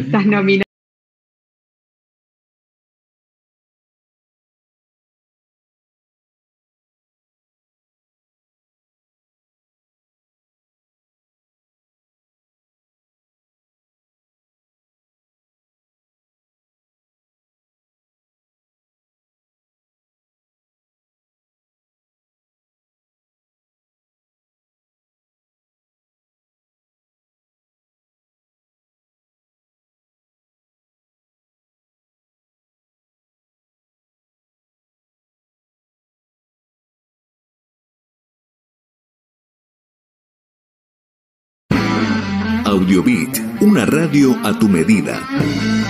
Estás nominado. Audiobit, una radio a tu medida.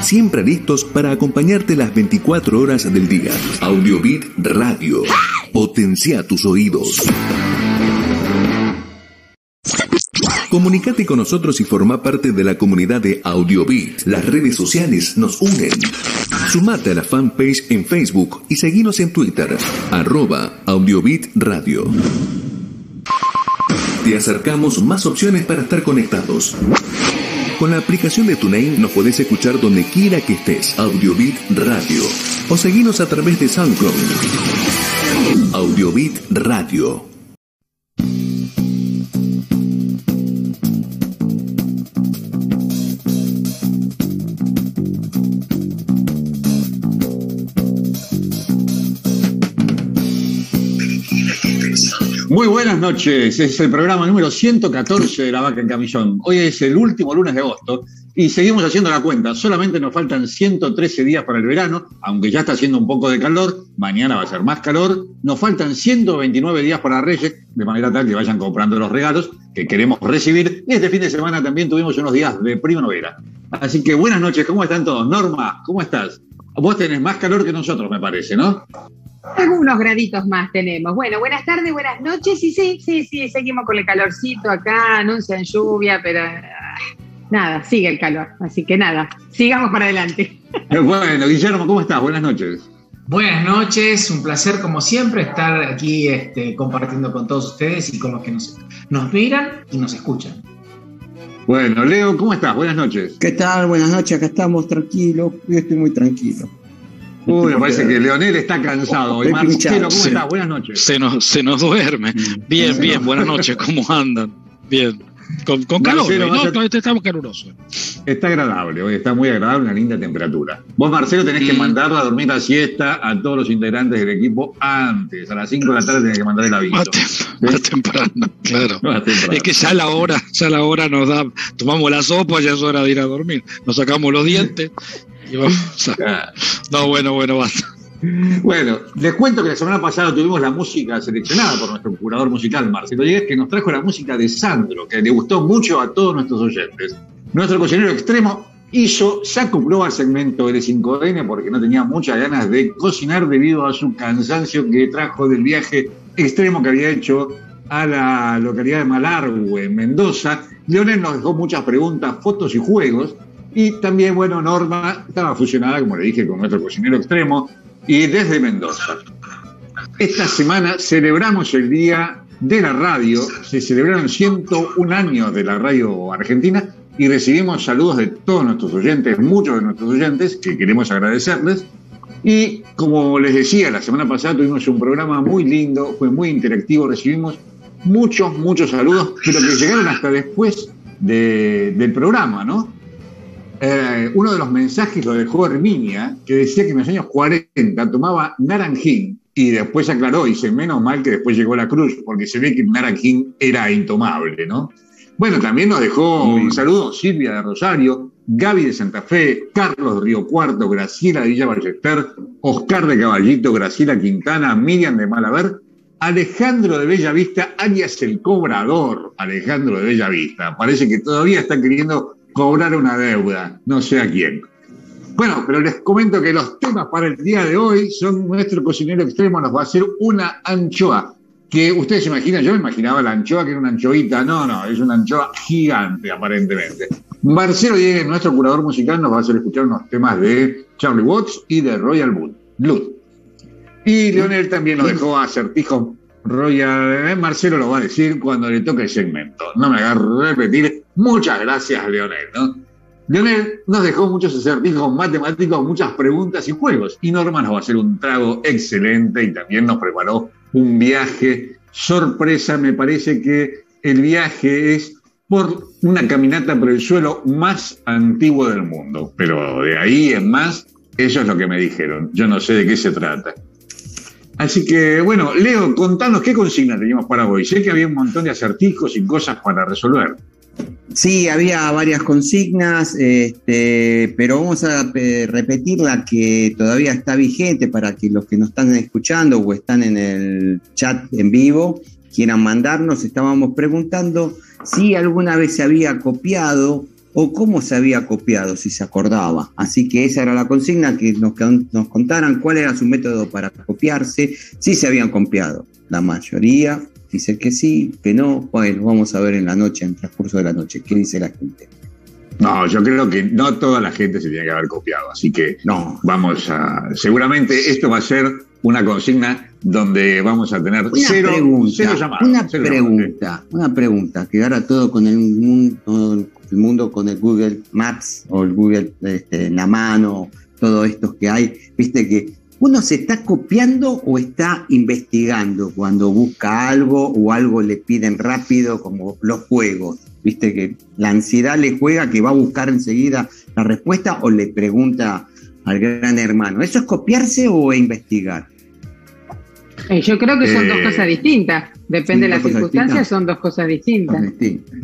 Siempre listos para acompañarte las 24 horas del día. Audiobit Radio. Potencia tus oídos. Comunicate con nosotros y forma parte de la comunidad de Audiobit. Las redes sociales nos unen. Sumate a la fanpage en Facebook y seguinos en Twitter, arroba Audiobit Radio. Te acercamos más opciones para estar conectados. Con la aplicación de TuneIn nos podés escuchar donde quiera que estés. Audiobit Radio. O seguinos a través de SoundCloud. Audiobit Radio. Muy buenas noches, es el programa número 114 de La Vaca en Camillón. Hoy es el último lunes de agosto y seguimos haciendo la cuenta. Solamente nos faltan 113 días para el verano, aunque ya está haciendo un poco de calor, mañana va a ser más calor. Nos faltan 129 días para Reyes, de manera tal que vayan comprando los regalos que queremos recibir. Y este fin de semana también tuvimos unos días de primavera. Así que buenas noches, ¿cómo están todos? Norma, ¿cómo estás? Vos tenés más calor que nosotros, me parece, ¿no? Algunos graditos más tenemos. Bueno, buenas tardes, buenas noches. Y sí, sí, sí, seguimos con el calorcito acá, anuncian lluvia, pero nada, sigue el calor. Así que nada, sigamos para adelante. Bueno, Guillermo, ¿cómo estás? Buenas noches. Buenas noches, un placer como siempre estar aquí este, compartiendo con todos ustedes y con los que nos, nos miran y nos escuchan. Bueno, Leo, ¿cómo estás? Buenas noches. ¿Qué tal? Buenas noches, acá estamos tranquilos. Yo estoy muy tranquilo. Uy, me parece que Leonel está cansado. hoy. Estoy Marcelo, ¿cómo estás? Buenas noches. Se nos, se nos duerme. Bien, bien, buenas noches, ¿cómo andan? Bien. Con, con calor, Marcelo, ¿no? Todavía estamos calurosos. Está agradable, hoy está muy agradable, una linda temperatura. Vos, Marcelo, tenés que Mm. mandar a dormir la siesta a todos los integrantes del equipo antes. A las 5 de la tarde tenés que mandar el aviso. Más, tem- más temprano, claro. Más temprano. Es que ya la hora, ya la hora nos da, tomamos la sopa, ya es hora de ir a dormir. Nos sacamos los dientes y vamos a-. No, bueno, bueno, basta. Bueno, les cuento que la semana pasada tuvimos la música seleccionada por nuestro curador musical, Marcelo Díez, que nos trajo la música de Sandro, que le gustó mucho a todos nuestros oyentes. Nuestro cocinero extremo hizo, se acopló al segmento L5N porque no tenía muchas ganas de cocinar debido a su cansancio que trajo del viaje extremo que había hecho a la localidad de Malargüe, en Mendoza. Leonel nos dejó muchas preguntas, fotos y juegos. Y también, bueno, Norma estaba fusionada, como le dije, con nuestro cocinero extremo y desde Mendoza. Esta semana celebramos el Día de la Radio, se celebraron 101 años de la radio argentina y recibimos saludos de todos nuestros oyentes, muchos de nuestros oyentes, que queremos agradecerles. Y como les decía, la semana pasada tuvimos un programa muy lindo, fue muy interactivo, recibimos muchos, muchos saludos, pero que llegaron hasta después de- del programa, ¿no? Eh, uno de los mensajes lo dejó Herminia, que decía que en los años 40 tomaba naranjín y después aclaró, dice, menos mal que después llegó la cruz, porque se ve que naranjín era intomable, ¿no? Bueno, también nos dejó un saludo Silvia de Rosario, Gaby de Santa Fe, Carlos de Río Cuarto, Graciela de Villa Ballester, Oscar de Caballito, Graciela Quintana, Miriam de Malaver, Alejandro de Bellavista, alias el cobrador, Alejandro de Bellavista. Parece que todavía está queriendo cobrar una deuda, no sé a quién. Bueno, pero les comento que los temas para el día de hoy son nuestro cocinero extremo nos va a hacer una anchoa. Que ustedes se imaginan, yo me imaginaba la anchoa que era una anchoita, no, no, es una anchoa gigante aparentemente. Marcelo Diegues, nuestro curador musical, nos va a hacer escuchar unos temas de Charlie Watts y de Royal Blood. Y Leonel también lo dejó a acertijo Royal. eh, Marcelo lo va a decir cuando le toque el segmento. No me hagas repetir. Muchas gracias, Leonel, ¿no? Lionel nos dejó muchos acertijos matemáticos, muchas preguntas y juegos. Y Norma nos va a hacer un trago excelente y también nos preparó un viaje sorpresa. Me parece que el viaje es por una caminata por el suelo más antiguo del mundo. Pero de ahí en más, eso es lo que me dijeron. Yo no sé de qué se trata. Así que, bueno, Leo, contanos qué consigna teníamos para hoy. Sé que había un montón de acertijos y cosas para resolver. Sí, había varias consignas, este, pero vamos a eh, repetir la que todavía está vigente para que los que nos están escuchando o están en el chat en vivo quieran mandarnos. Estábamos preguntando si alguna vez se había copiado o cómo se había copiado, si se acordaba. Así que esa era la consigna, que nos, nos contaran cuál era su método para copiarse, si se habían copiado. La mayoría dice que sí, que no. Bueno, vamos a ver en la noche, en el transcurso de la noche, qué dice la gente. No, yo creo que no toda la gente se tiene que haber copiado, así que no. vamos a. Seguramente esto va a ser una consigna donde vamos a tener una cero, pregunta, cero llamadas. Una cero pregunta, llamadas. una pregunta, quedara todo con el mundo, el mundo con el Google Maps o el Google este, en la mano, todo esto que hay, viste que uno se está copiando o está investigando cuando busca algo o algo le piden rápido, como los juegos. Viste que la ansiedad le juega que va a buscar enseguida la respuesta o le pregunta al gran hermano. ¿Eso es copiarse o investigar? Eh, yo creo que son Eh, dos cosas distintas. Depende de ¿son las circunstancias, son dos cosas distintas.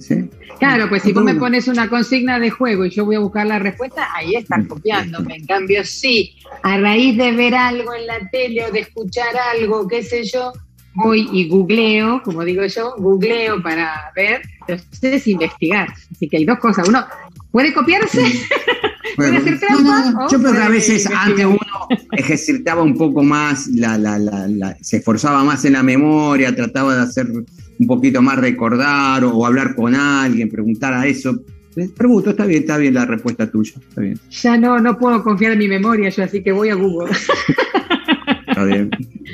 ¿Sí? Claro, pues si vos me pones una consigna de juego y yo voy a buscar la respuesta, ahí estás copiándome. En cambio, sí, a raíz de ver algo en la tele o de escuchar algo, qué sé yo, voy y googleo, como digo yo, googleo para ver, entonces es investigar. Así que hay dos cosas. Uno puede copiarse, Bueno, hacer no, trampa. no, no, o Yo creo que a veces antes uno ejercitaba un poco más, la, la, la, la- se esforzaba más en la memoria, trataba de hacer un poquito más recordar o, hablar con alguien, preguntar a eso. Eh, Pregunto, está bien, está bien la respuesta tuya, está bien, Ya no, no puedo confiar en mi memoria yo, así que voy a Google. está bien.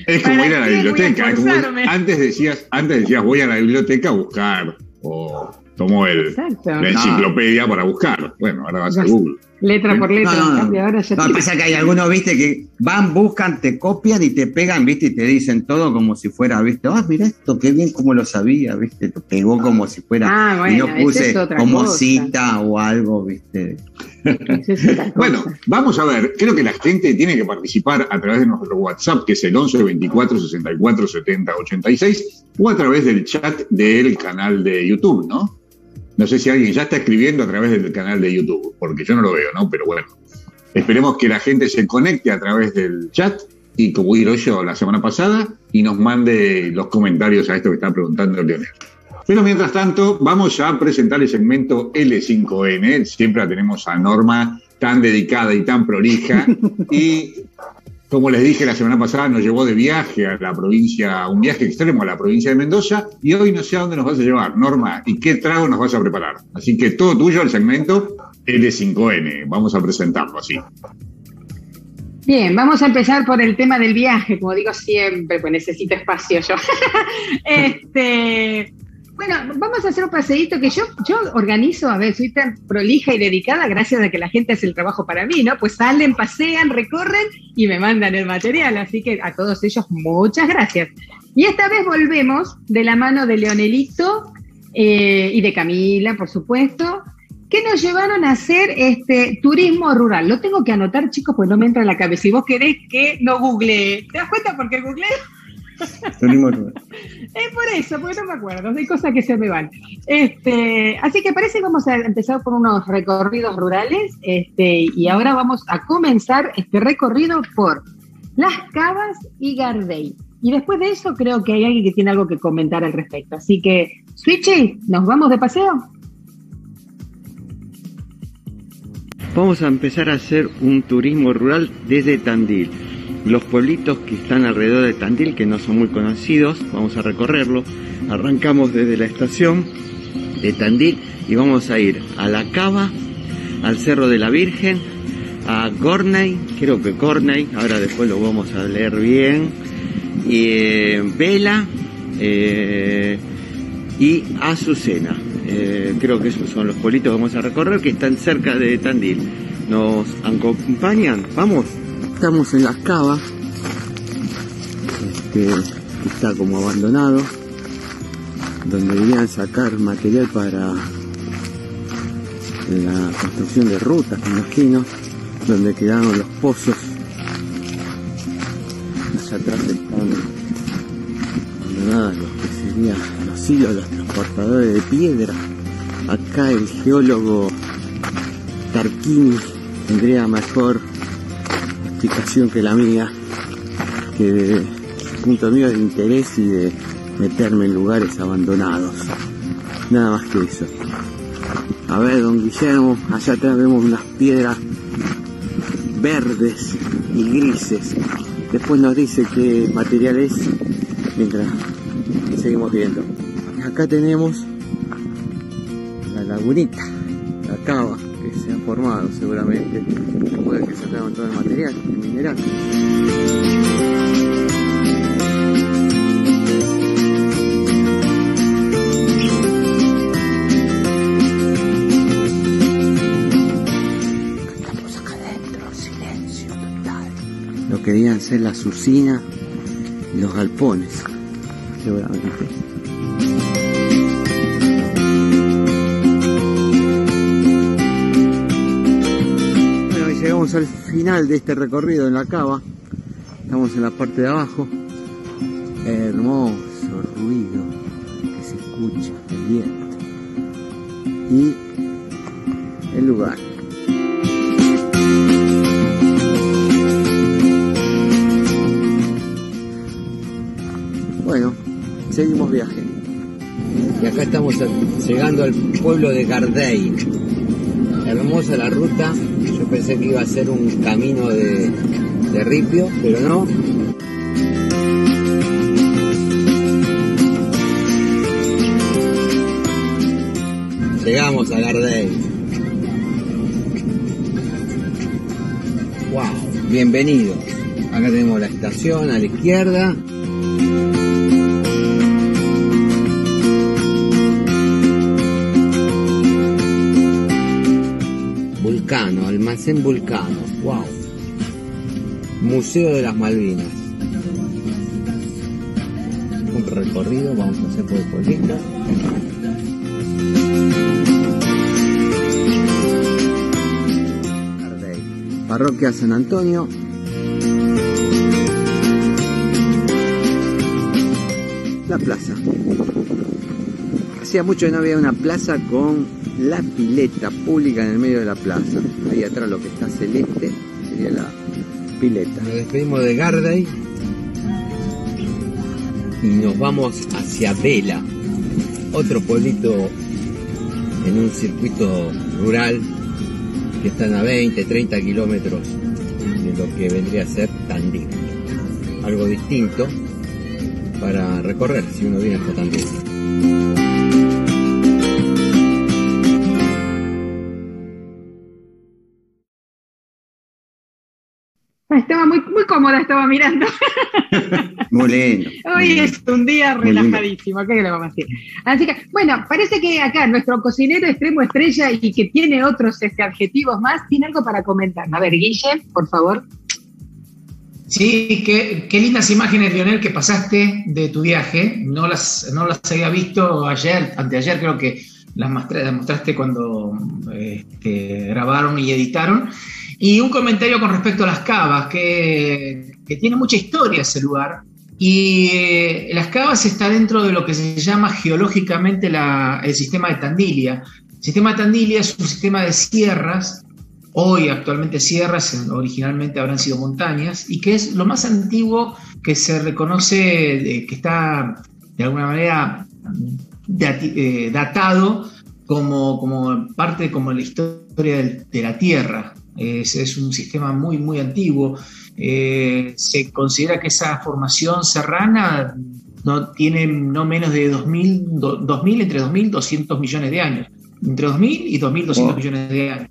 Es como ¿Para ir a la biblioteca. como- antes decías, antes decías voy a la biblioteca a buscar. O tomo el, Exacto. la enciclopedia para buscar. Bueno, ahora vas a. Google. Letra por letra, No, no, cambio, ahora ya No, te- pasa que hay algunos, viste, que van, buscan, te copian y te pegan, viste, y te dicen todo como si fuera, viste, ah, mira esto, qué bien como lo sabía, viste, lo pegó como si fuera, Ah, y bueno, no esa puse es otra como cosa. cita o algo, viste. Es. Bueno, vamos a ver. Creo que la gente tiene que participar a través de nuestro WhatsApp, que es el 11 24 64 70 86, o a través del chat del canal de YouTube, ¿no? No sé si alguien ya está escribiendo a través del canal de YouTube, porque yo no lo veo, ¿no? Pero bueno, esperemos que la gente se conecte a través del chat y como hizo yo la semana pasada y nos mande los comentarios a esto que está preguntando Leonel. Pero mientras tanto, vamos a presentar el segmento L5N. Siempre la tenemos a Norma tan dedicada y tan prolija. Y como les dije la semana pasada, nos llevó de viaje a la provincia, un viaje extremo a la provincia de Mendoza. Y hoy no sé a dónde nos vas a llevar, Norma, y qué trago nos vas a preparar. Así que todo tuyo el segmento L5N. Vamos a presentarlo así. Bien, vamos a empezar por el tema del viaje, como digo siempre, pues necesito espacio yo. este, bueno, vamos a hacer un paseíto que yo, yo organizo, a ver, soy tan prolija y dedicada gracias a que la gente hace el trabajo para mí, ¿no? Pues salen, pasean, recorren y me mandan el material, así que a todos ellos muchas gracias. Y esta vez volvemos de la mano de Leonelito eh, y de Camila, por supuesto, que nos llevaron a hacer este turismo rural. Lo tengo que anotar, chicos, pues no me entra en la cabeza. Si vos querés que no googleé, ¿te das cuenta por qué googleé? Es por eso, porque no me acuerdo, hay cosas que se me van. Este, así que parece que vamos a empezar por unos recorridos rurales, este, y ahora vamos a comenzar este recorrido por Las Cavas y Gardey. Y después de eso creo que hay alguien que tiene algo que comentar al respecto. Así que, Switchy, ¿nos vamos de paseo? Vamos a empezar a hacer un turismo rural desde Tandil. Los pueblitos que están alrededor de Tandil, que no son muy conocidos, vamos a recorrerlo. Arrancamos desde la estación de Tandil y vamos a ir a La Cava, al Cerro de la Virgen, a Gornay, creo que Gornay, ahora después lo vamos a leer bien, y eh, Vela eh, y Azucena. Eh, creo que esos son los pueblitos que vamos a recorrer que están cerca de Tandil. ¿Nos acompañan? Vamos. Estamos en las cavas. Este, está como abandonado. Donde debían sacar material para la construcción de rutas, me imagino. Donde quedaron los pozos. Allá atrás están abandonadas los que serían los hilos, los transportadores de piedra. Acá el geólogo Tarquini tendría mejor que la mía, que de punto mío de interés y de meterme en lugares abandonados. Nada más que eso. A ver, don Guillermo, allá atrás vemos unas piedras verdes y grises. Después nos dice qué material es mientras seguimos viendo. Acá tenemos la lagunita, formado seguramente después de que sacaron todo el material, el mineral. Estamos acá adentro, silencio total. Lo querían ser las usinas y los galpones, seguramente. Al final de este recorrido en la cava. Estamos en la parte de abajo. Hermoso ruido que se escucha, el viento. Y el lugar. Bueno, seguimos viaje. Y acá estamos llegando al pueblo de Gardey. Hermosa la ruta. Pensé que iba a ser un camino de, ripio, pero no. Llegamos a Gardey. Wow, bienvenidos. Acá tenemos la estación a la izquierda. Almacén Vulcano, wow. Museo de las Malvinas. Un recorrido, vamos a hacer por el pueblito. Parroquia San Antonio. La plaza. Hacía mucho que no había una plaza con la pileta pública en el medio de la plaza. Ahí atrás lo que está celeste sería la pileta. Nos despedimos de Gardey y nos vamos hacia Vela, otro pueblito en un circuito rural que están a 20, 30 kilómetros de lo que vendría a ser Tandil. Algo distinto para recorrer si uno viene hasta Tandil. Mirando. Muy lindo. Hoy es un día relajadísimo, ¿qué le vamos a decir? Así que, bueno, parece que acá nuestro cocinero extremo estrella y que tiene otros este, adjetivos más, tiene algo para comentar. A ver, Guille, por favor. Sí, qué, qué lindas imágenes, Lionel, que pasaste de tu viaje. No las, no las había visto ayer, anteayer creo que las mostraste cuando este, grabaron y editaron. Y un comentario con respecto a las cavas, que, tiene mucha historia ese lugar. Y eh, las cavas está dentro de lo que se llama geológicamente el sistema de Tandilia. El sistema de Tandilia es un sistema de sierras hoy actualmente sierras, en- originalmente habrán sido montañas, y que es lo más antiguo que se reconoce, que está de alguna manera eh, datado como, como parte como la historia de la Tierra. Es, es un sistema muy, muy antiguo. Eh, se considera que esa formación serrana no tiene no menos de 2.000, do- 2000 entre 2.000 y 200 millones de años. Entre 2.000 y 2.200 Wow. millones de años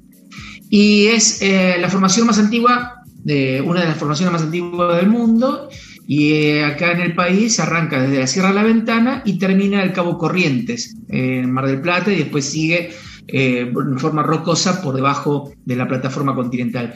y es eh, la formación más antigua, de, una de las formaciones más antiguas del mundo, Y eh, acá en el país arranca desde la Sierra de la Ventana y termina el Cabo Corrientes, en Mar del Plata, y después sigue en forma rocosa por debajo de la plataforma continental.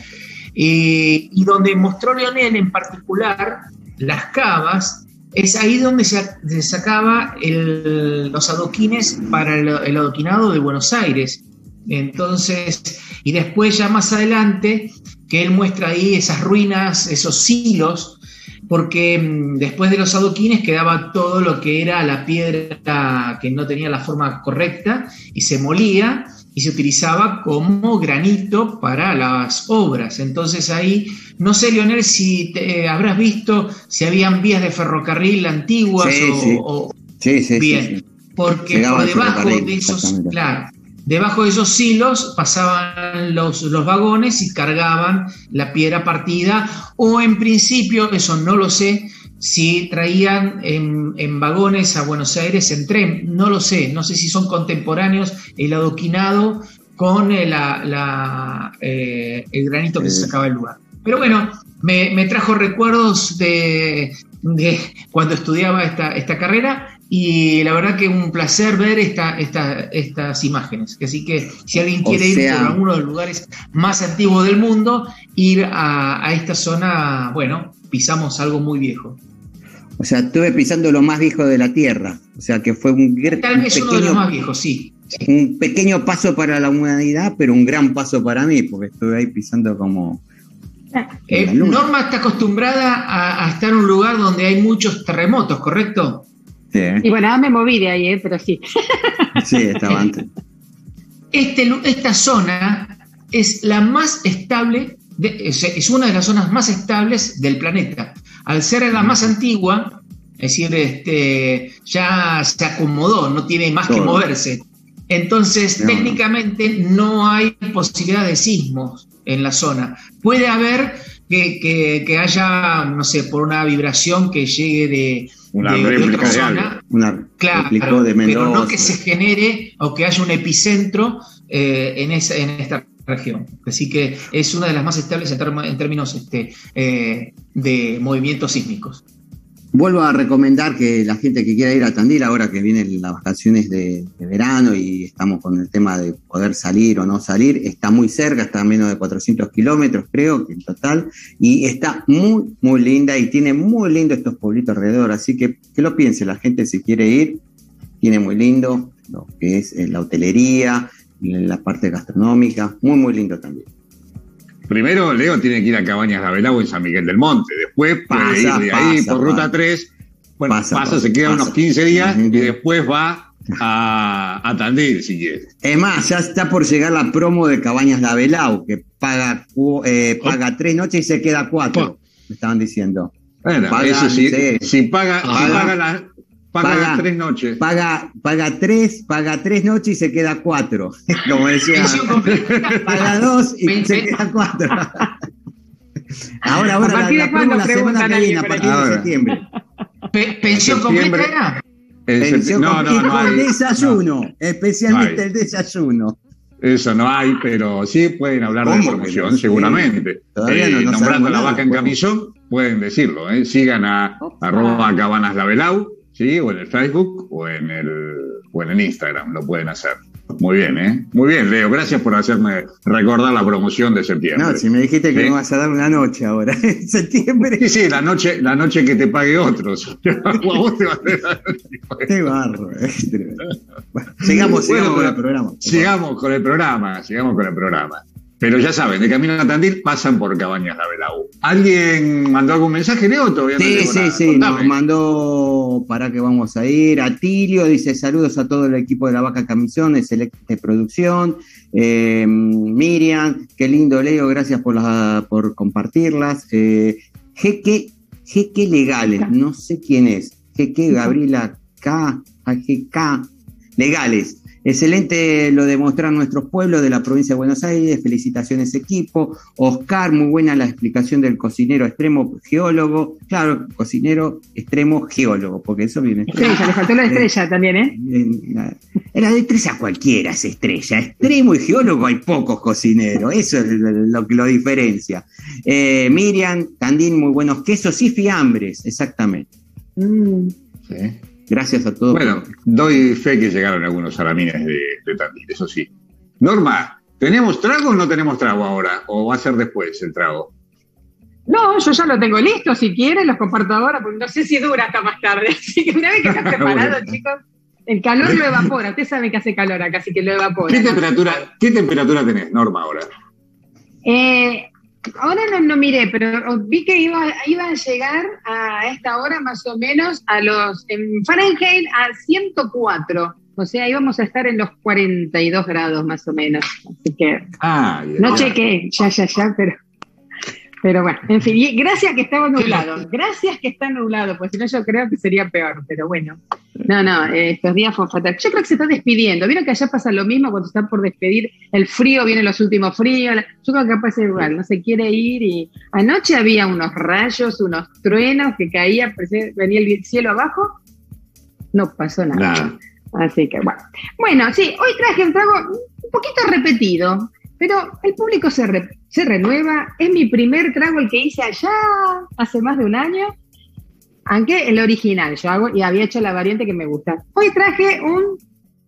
Eh, y donde mostró Leonel en particular las cavas, es ahí donde se, sacaba los adoquines para el, adoquinado de Buenos Aires. Entonces, y después ya más adelante, que él muestra ahí esas ruinas, esos silos, porque mm, después de los adoquines quedaba todo lo que era la piedra que no tenía la forma correcta y se molía y se utilizaba como granito para las obras. Entonces ahí, no sé, Leonel, si te, habrás visto si habían vías de ferrocarril antiguas o, sí. Sí, bien, porque por debajo de esos, claro, debajo de esos silos pasaban los, los vagones y cargaban la piedra partida, o en principio, eso no lo sé, si traían en, vagones a Buenos Aires en tren, no lo sé, no sé si son contemporáneos el adoquinado con el, eh, el granito que se sacaba del lugar. Pero bueno, me, trajo recuerdos de, cuando estudiaba esta, esta, carrera y la verdad que un placer ver esta, estas imágenes. Así que si alguien quiere ir a alguno de los lugares más antiguos del mundo, ir a, a esta zona, bueno, pisamos algo muy viejo. O sea, estuve pisando lo más viejo de la Tierra. O sea, que fue un, Tal vez uno de los más viejos, sí. Un pequeño paso para la humanidad, pero un gran paso para mí, porque estuve ahí pisando como... Eh, Norma está acostumbrada a, estar en un lugar donde hay muchos terremotos, ¿correcto? Sí. Y bueno, ahora me moví de ahí, ¿eh? pero sí. Sí, estaba antes. Este, esta zona es la más estable, es una de las zonas más estables del planeta al ser la más antigua, es decir, este, ya se acomodó, no tiene más que moverse. Entonces, técnicamente no hay posibilidad de sismos en la zona. Puede haber que, haya, no sé, por una vibración que llegue de, una otra zona. Una claro, de pero no que se genere o que haya un epicentro eh, en, esa, en esta región. Así que es una de las más estables en, términos este, eh, de movimientos sísmicos. Vuelvo a recomendar que la gente que quiera ir a Tandil, ahora que vienen las vacaciones de, verano y estamos con el tema de poder salir o no salir, está muy cerca, está a menos de 400 kilómetros, creo en total, y está muy, muy linda y tiene muy lindo estos pueblitos alrededor. Así que que lo piense la gente si quiere ir, tiene muy lindo lo que es eh, la hotelería, la parte gastronómica, muy, muy lindo también. Primero, Leo tiene que ir a Cabañas de en San Miguel del Monte. Después puede ir de ahí por ruta 3. Bueno, pasa, se queda unos 15 días y después va a, a, Tandil, si quiere. Es más, ya está por llegar la promo de Cabañas de Avelao, que paga, eh, paga tres noches y se queda cuatro, me estaban diciendo. Bueno, eso sí, si paga, si paga la, Paga, tres noches. Paga, paga tres, paga tres noches y se queda cuatro. Como decía. paga dos y se queda cuatro. ahora, ahora, ¿A partir de cuándo preguntan a a partir de septiembre. ¿Pensión completa era? Pensión no, no, no con desayuno, especialmente el desayuno. Eso no hay, pero sí pueden hablar de promoción, seguramente. Todavía no, eh, nombrando la vaca en camisón, pueden decirlo. ¿eh? Sigan a arroba cabanas labelau ¿sí? O en el Facebook o en el, o en el Instagram, lo pueden hacer. Muy bien, ¿eh? Muy bien, Leo. Gracias por hacerme recordar la promoción de septiembre. No, si me dijiste que me vas a dar una noche ahora, en septiembre. Sí, sí, la noche, la noche que te pague otros. Qué barro. sigamos, sigamos con el programa. Sigamos con el programa, sigamos con el programa. Pero ya saben, de camino a Tandil pasan por Cabañas la Belau. ¿Alguien mandó algún mensaje, Leo? Todavía sí, sí, sí, nos mandó para que vamos a ir. Atilio dice saludos a todo el equipo de la Vaca Camisón, Selecte Producción. Eh, Miriam, qué lindo, Leo, gracias por, la, por compartirlas. Eh, Jeque, Jeque Legales, no sé quién es. Jeque Gabriela K, GK Legales. Excelente lo de mostrar nuestros pueblos de la provincia de Buenos Aires. Felicitaciones, equipo. Oscar, muy buena la explicación del cocinero extremo geólogo. Claro, cocinero extremo geólogo, porque eso viene. Estrella, le faltó la estrella también, ¿eh? La de estrella cualquiera es estrella. Extremo y geólogo hay pocos cocineros. Eso es lo que lo diferencia. Eh, Miriam, Tandín, muy buenos quesos y fiambres, exactamente. Mm. Sí. Gracias a todos. Bueno, doy fe que llegaron algunos salamines de, de Tandil, eso sí. Norma, ¿tenemos trago o no tenemos trago ahora? ¿O va a ser después el trago? No, yo ya lo tengo listo, si quieren los comparto ahora, porque no sé si dura hasta más tarde. Así que una vez que está preparado, Bueno. chicos, el calor lo evapora. Usted sabe que hace calor acá, así que lo evapora. ¿Qué temperatura, ¿Qué temperatura tenés, Norma, ahora? Eh, ahora no, no miré, pero vi que iba, iba a llegar a esta hora más o menos a los, en Fahrenheit, a 104. O sea, íbamos a estar en los 42 grados más o menos. Así que Ah, no chequé, ya, ya, ya, pero, pero bueno, en fin, y gracias que estaba nublado, gracias que está nublado, pues si no yo creo que sería peor, pero bueno. No, no, eh, estos días fue fatal. Yo creo que se está despidiendo, vieron que allá pasa lo mismo cuando están por despedir, el frío, vienen los últimos fríos, yo creo que pasa igual, no se quiere ir y anoche había unos rayos, unos truenos que caían, parecía- venía el cielo abajo, no pasó nada. Nada. Así que bueno. Bueno, sí, hoy traje un trago un poquito repetido, pero el público se, re- se renueva. Es mi primer trago el que hice allá hace más de un año, aunque el original yo hago y había hecho la variante que me gusta. Hoy traje un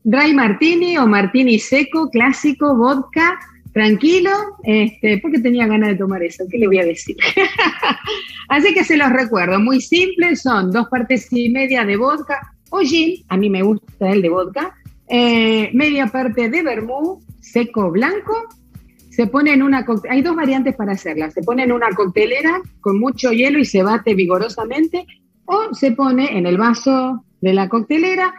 dry martini o martini seco, clásico, vodka, tranquilo, este, porque tenía ganas de tomar eso, ¿qué le voy a decir? Así que se los recuerdo, muy simple, son dos partes y media de vodka o gin, a mí me gusta el de vodka, eh, media parte de vermú seco blanco, se pone en una, hay dos variantes para hacerla, se pone en una coctelera con mucho hielo y se bate vigorosamente, o se pone en el vaso de la coctelera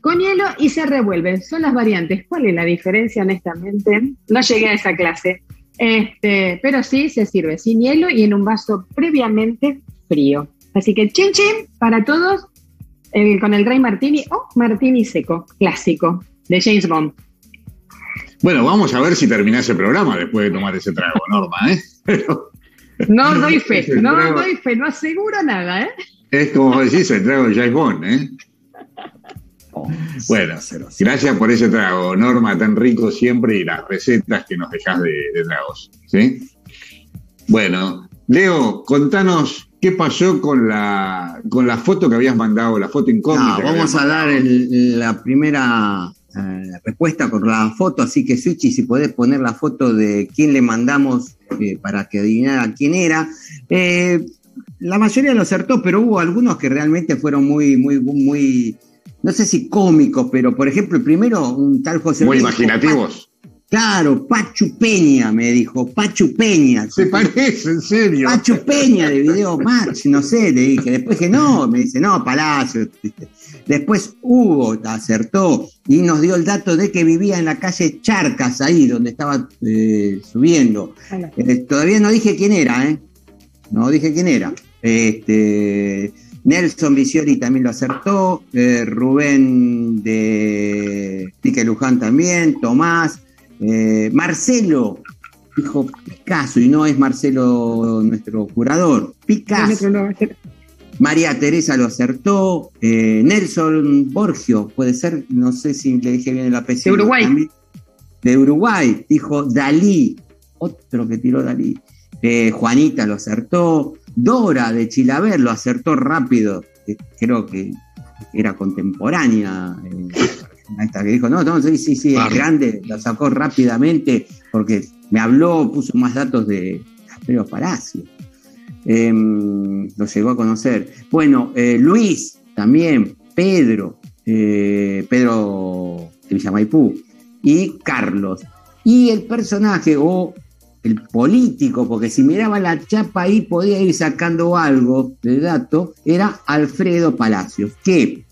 con hielo y se revuelve. Son las variantes. ¿Cuál es la diferencia, honestamente? No llegué a esa clase. Este, pero sí se sirve sin hielo y en un vaso previamente frío. Así que chin chin para todos el- con el Dry Martini o Martini seco, clásico, de James Bond. Bueno, vamos a ver si terminás el programa después de tomar ese trago, Norma, ¿eh? Pero No doy fe, no trago. doy fe, no aseguro nada, ¿eh? es como vos decís, el trago de James Bond, ¿eh? Bueno, gracias por ese trago, Norma, tan rico siempre y las recetas que nos dejás de, de tragos, ¿sí? Bueno, Leo, contanos qué pasó con la, con la foto que habías mandado, la foto incógnita. No, que vamos a dar el- la primera eh, respuesta con la foto, así que Suchi, si podés poner la foto de quién le mandamos eh, para que adivinara quién era. Eh, la mayoría lo acertó, pero hubo algunos que realmente fueron muy, muy, muy, no sé si cómicos, pero por ejemplo, el primero, un tal José Muy Luis imaginativos. Claro, Pachu Peña, me dijo, Pachu Peña. Se parece, en serio. Pachu Peña de Video Match, no sé, le dije. Después que no, me dice, no, Palacio. Después Hugo acertó y nos dio el dato de que vivía en la calle Charcas, ahí donde estaba eh, subiendo. Eh, todavía no dije quién era, ¿eh? No dije quién era. Este, Nelson Vicioli también lo acertó, eh, Rubén de Pique Luján también, Tomás, Marcelo, dijo Picasso, y no es Marcelo nuestro curador, Picasso. María Teresa lo acertó, eh, Nelson Borgio, puede ser, no sé si le dije bien el apellido. De Uruguay. también. De Uruguay, dijo Dalí, otro que tiró Dalí. Eh, Juanita lo acertó, Dora de Chilaver lo acertó rápido, creo que era contemporánea. eh, esta que dijo, no, no, sí, sí, sí, es grande, lo sacó rápidamente porque me habló, puso más datos de Alfredo Palacio. Em, lo llegó a conocer. Bueno, eh, Luis también, Pedro, eh, Pedro de Villamaipú y Carlos. Y el personaje o el político, porque si miraba la chapa ahí podía ir sacando algo de dato, era Alfredo Palacios, que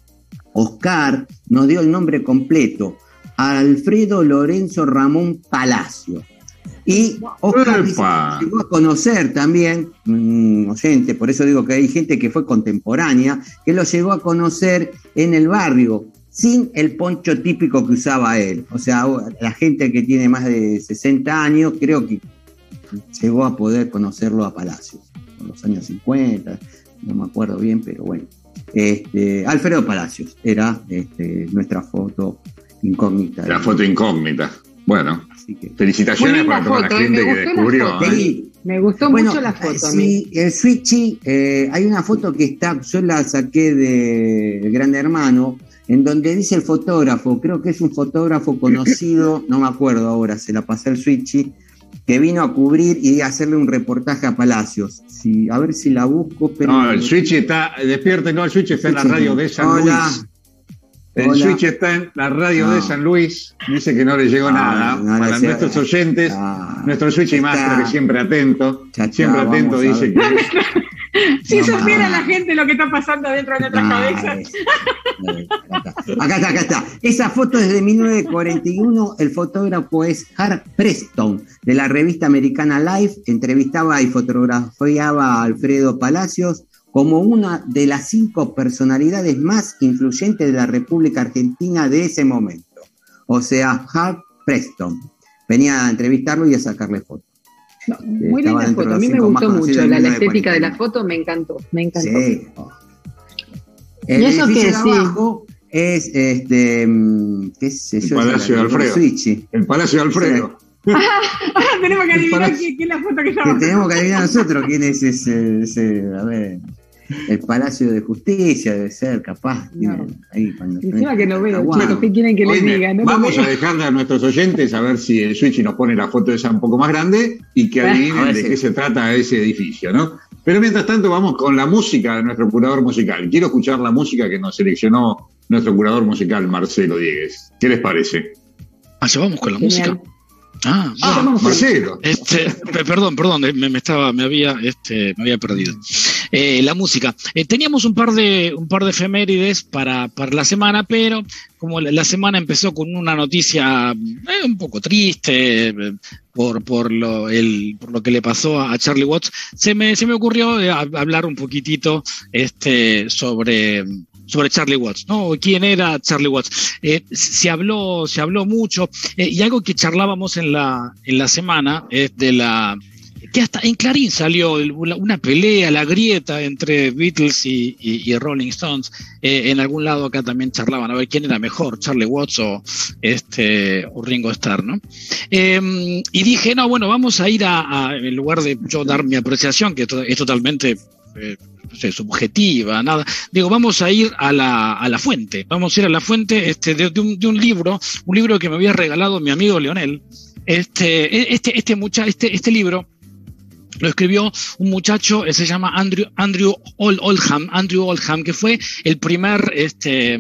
Oscar nos dio el nombre completo, Alfredo Lorenzo Ramón Palacio. Y Oscar llegó a conocer también, un oyente, por eso digo que hay gente que fue contemporánea, que lo llegó a conocer en el barrio, sin el poncho típico que usaba él. O sea, la gente que tiene más de 60 años creo que llegó a poder conocerlo a Palacios, en los años 50, no me acuerdo bien, pero bueno. Este, Alfredo Palacios era este, nuestra foto incógnita. La foto incógnita. Bueno, felicitaciones para toda la ¿eh? gente que descubrió. ¿eh? Me gustó mucho la foto. Sí, el Switchy, eh, hay una foto que está, yo la saqué de Gran Hermano, en donde dice el fotógrafo, creo que es un fotógrafo conocido, no me acuerdo ahora, se la pasé al Switchy, que vino a cubrir y hacerle un reportaje a Palacios. Sí, a ver si la busco. Pero no, el Switch está, despierte, no, el Switch está en la radio de San Luis. El Switch está en la radio de San Luis, dice que no le llegó nada. Para nuestros oyentes, nuestro Switch y Master, que siempre atento, siempre atento, dice que si supiera la gente lo que está pasando dentro de nuestras cabezas. Acá está, acá está. Esa foto es de 1941. El fotógrafo es Hart Preston, de la revista americana Life. Entrevistaba y fotografiaba a Alfredo Palacios como una de las cinco personalidades más influyentes de la República Argentina de ese momento. O sea, Hart Preston. Venía a entrevistarlo y a sacarle fotos. muy linda foto, a mí me gustó mucho, la, estética de la foto me encantó, me encantó. Sí. El ¿Y eso que de abajo es este, mm, qué sé yo, el Palacio de Alfredo. El Palacio de Alfredo. tenemos que adivinar quién, es la foto que está Tenemos que adivinar nosotros quién es ese, ese a ver el Palacio de Justicia debe ser, capaz. Ahí Encima que no veo, ¿qué quieren que les diga? vamos a dejarle a nuestros oyentes a ver si el Switch nos pone la foto de esa un poco más grande y que adivinen de qué se trata ese edificio, ¿no? Pero mientras tanto vamos con la música de nuestro curador musical. Quiero escuchar la música que nos seleccionó nuestro curador musical, Marcelo Diegues. ¿Qué les parece? Ah, vamos con la música. Ah, ah Marcelo. Este, perdón, perdón, me, me, estaba, me había, este, me había perdido. Eh, la música. Eh, teníamos un par de, un par de efemérides para, para la semana, pero como la, semana empezó con una noticia eh, un poco triste por, por, lo, el, por lo que le pasó a, Charlie Watts, se me, se me ocurrió hablar un poquitito este, sobre, sobre Charlie Watts, ¿no? ¿Quién era Charlie Watts? se habló, se habló mucho, y algo que charlábamos en la, en la semana es de la que hasta en Clarín salió una pelea, la grieta entre Beatles y, Rolling Stones. Eh, en algún lado acá también charlaban a ver quién era mejor, Charlie Watts o, este, o Ringo Starr, ¿no? Em, y dije, no, bueno, vamos a ir a, en lugar de yo dar mi apreciación, que es totalmente eh, subjetiva, nada. Digo, vamos a ir a la, a la fuente, vamos a ir a la fuente este, de, un, de un libro, un libro que me había regalado mi amigo Leonel. Este, e, este, este, mucha, este, este libro lo escribió un muchacho, se llama Andrew, Andrew Oldham, Andrew Oldham, que fue el primer este,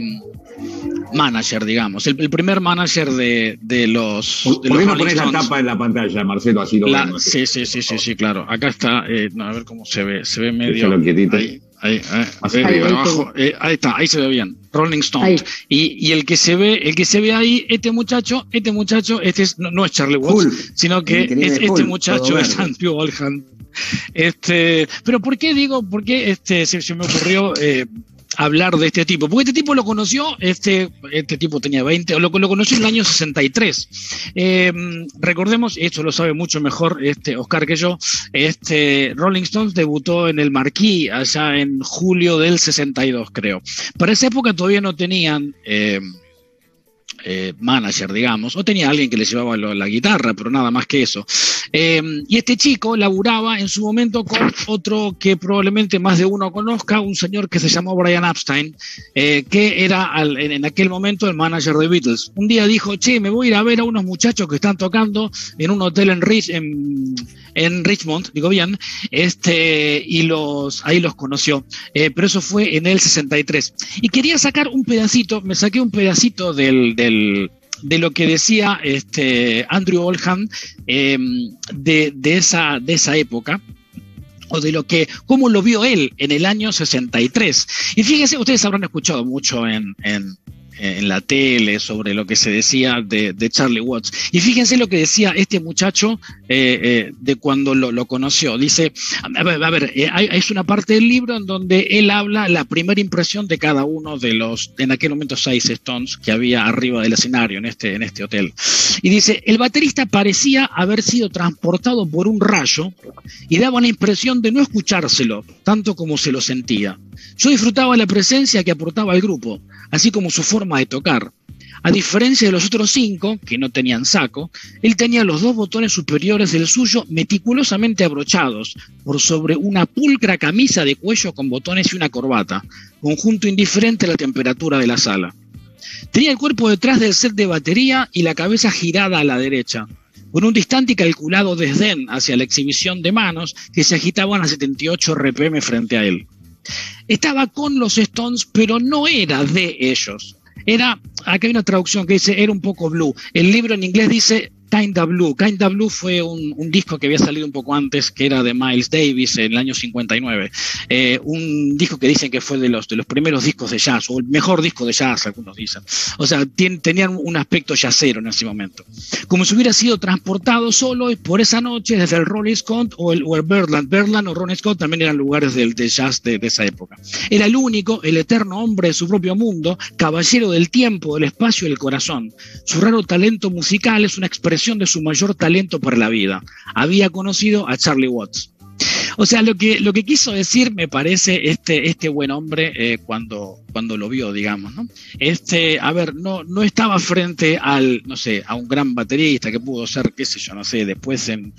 manager, digamos, el, primer manager de, de los. De ¿Por qué no pones la tapa en la pantalla, Marcelo? Así lo vemos. Sí, sí, sí, sí, sí, claro. Acá está, eh, a ver cómo se ve, se ve medio. Ahí, ahí, eh, ahí, está, ahí se ve bien. Rolling Stone. Y, y, el que se ve, el que se ve ahí, este muchacho, este muchacho, este es, no, es Charlie Watts, sino que este muchacho es Andrew Oldham. Este, pero ¿por qué digo, por qué este, se, me ocurrió eh, hablar de este tipo? Porque este tipo lo conoció, este, este tipo tenía 20, lo, lo conoció en el año 63. Eh, recordemos, esto lo sabe mucho mejor este Oscar que yo, este Rolling Stones debutó en el Marquis allá en julio del 62, creo. Para esa época todavía no tenían... Eh, eh, manager, digamos, o tenía alguien que le llevaba la guitarra, pero nada más que eso. Eh, y este chico laburaba en su momento con otro que probablemente más de uno conozca, un señor que se llamó Brian Epstein, eh, que era en, aquel momento el manager de Beatles. Un día dijo, che, me voy a ir a ver a unos muchachos que están tocando en un hotel en, Rich, en, en Richmond, digo bien, este, y los, ahí los conoció. pero eso fue en el 63. Y quería sacar un pedacito, me saqué un pedacito del de lo que decía este Andrew Oldham em, de, esa, de esa época o de lo que, cómo lo vio él en el año 63. Y fíjense, ustedes habrán escuchado mucho en la tele sobre lo que se decía de, Charlie Watts. Y fíjense lo que decía este muchacho eh, eh, de cuando lo, conoció. Dice, a ver, ver es una parte del libro en donde él habla la primera impresión de cada uno de los, en aquel momento, seis Stones que había arriba del escenario en este, en este hotel. Y dice, el baterista parecía haber sido transportado por un rayo y daba la impresión de no escuchárselo, tanto como se lo sentía. Yo disfrutaba la presencia que aportaba al grupo, así como su forma de tocar. A diferencia de los otros cinco, que no tenían saco, él tenía los dos botones superiores del suyo meticulosamente abrochados por sobre una pulcra camisa de cuello con botones y una corbata, conjunto indiferente a la temperatura de la sala. Tenía el cuerpo detrás del set de batería y la cabeza girada a la derecha, con un distante y calculado desdén hacia la exhibición de manos que se agitaban a 78 RPM frente a él. Estaba con los Stones, pero no era de ellos. Era, aquí hay una traducción que dice, era un poco blue. El libro en inglés dice Kinda Blue. Kinda Blue fue un, disco que había salido un poco antes, que era de Miles Davis en el año 59. Eh, un disco que dicen que fue de los, de los primeros discos de jazz, o el mejor disco de jazz, algunos dicen. O sea, tenían un aspecto jazzero en ese momento. Como si hubiera sido transportado solo por esa noche desde el Rolling Scott o el, o el Birdland. Birdland o Rolling Scott también eran lugares del, de jazz de, de esa época. Era el único, el eterno hombre de su propio mundo, caballero del tiempo, del espacio y del corazón. Su raro talento musical es una expresión de su mayor talento para la vida. Había conocido a Charlie Watts. O sea, lo que, lo que quiso decir, me parece, este, este buen hombre eh, cuando, cuando lo vio, digamos, ¿no? Este, a ver, no, no estaba frente al, no sé, a un gran baterista que pudo ser, qué sé yo, no sé, después en,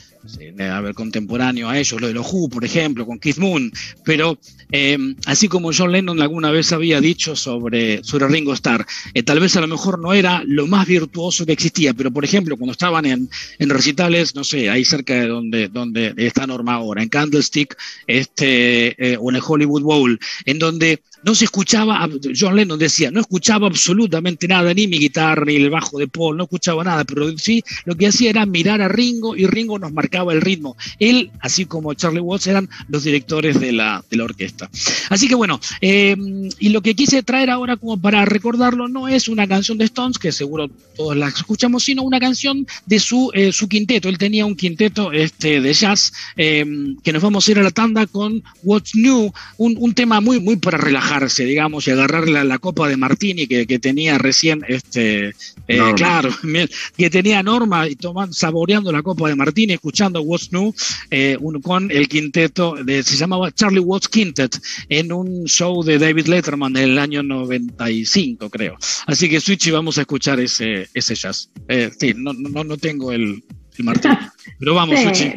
a ver, contemporáneo a ellos, lo de los Who, por ejemplo, con Keith Moon, pero eh, así como John Lennon alguna vez había dicho sobre, sobre Ringo Starr, eh, tal vez a lo mejor no era lo más virtuoso que existía, pero por ejemplo, cuando estaban en, en recitales, no sé, ahí cerca de donde, donde está Norma ahora, en Este, eh, o en el Hollywood Bowl, en donde no se escuchaba, John Lennon decía, no escuchaba absolutamente nada, ni mi guitarra, ni el bajo de Paul, no escuchaba nada, pero sí lo que hacía era mirar a Ringo y Ringo nos marcaba el ritmo. Él, así como Charlie Watts, eran los directores de la, de la orquesta. Así que bueno, eh, y lo que quise traer ahora como para recordarlo no es una canción de Stones, que seguro todos la escuchamos, sino una canción de su, eh, su quinteto. Él tenía un quinteto este, de jazz, eh, que nos vamos a ir a la tanda con What's New, un, un tema muy, muy para relajar digamos, y agarrar la, copa de Martini que, tenía recién, este, eh, claro, que tenía Norma y tomando, saboreando la copa de Martini, escuchando What's New, eh, con el quinteto, de, se llamaba Charlie Watts Quintet, en un show de David Letterman del año 95, creo. Así que Switchy, vamos a escuchar ese, ese jazz. Eh, sí, no, no, no tengo el, el Martini, pero vamos, Switchy.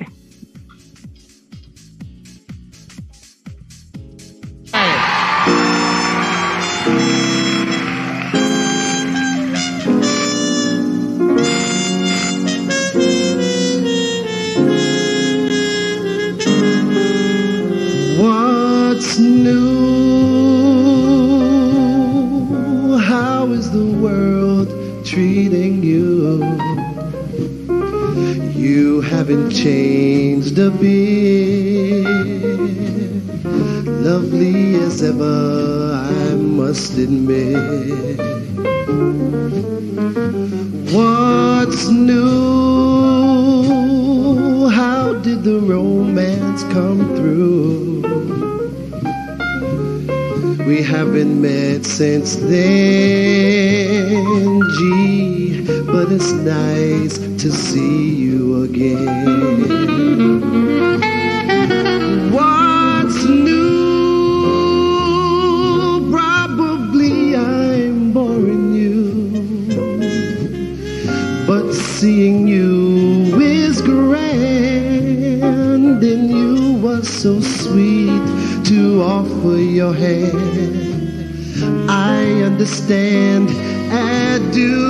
New? How is the world treating you? You haven't changed a bit. Lovely as ever, I must admit. What's new? How did the romance come through? We haven't met since then, gee, but it's nice to see you again. What's new? Probably I'm boring you, but seeing you your hand. I understand I do.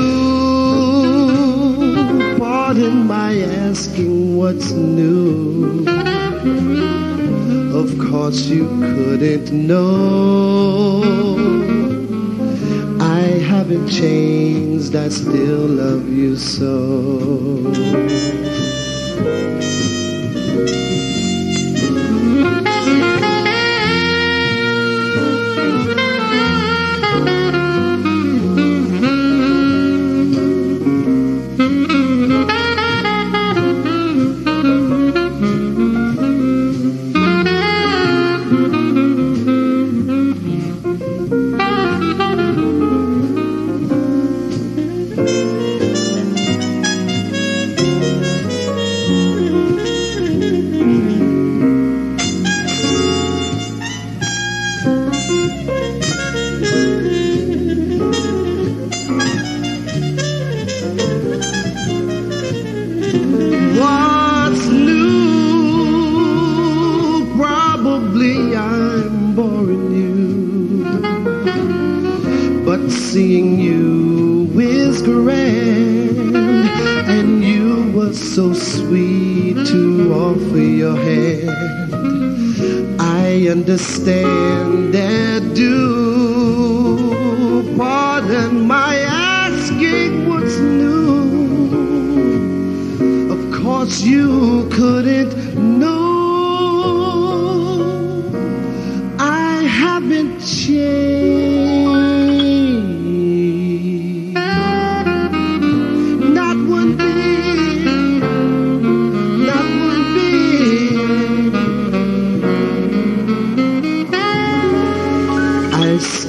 Pardon my asking what's new. Of course you couldn't know. I haven't changed, I still love you so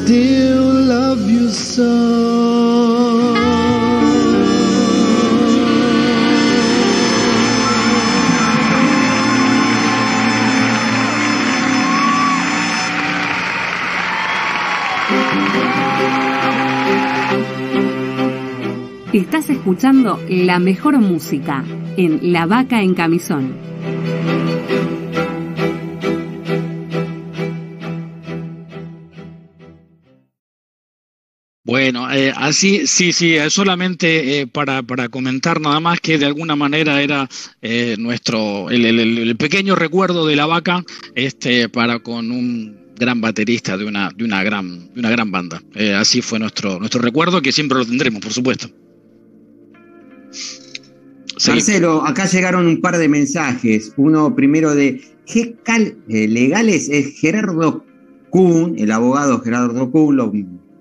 love you so. Estás escuchando la mejor música en La Vaca en Camisón. Bueno, eh, así, sí, sí, eh, solamente eh, para, para comentar nada más que de alguna manera era nuestro, el, pequeño recuerdo de la vaca, este, para con un gran baterista de una, de una gran, de una gran banda. Así fue nuestro, nuestro recuerdo, que siempre lo tendremos, por supuesto. Marcelo, acá llegaron un par de mensajes. Uno primero de ¿qué cal- eh, legales es Gerardo Kuhn, el abogado Gerardo Kuhn, lo-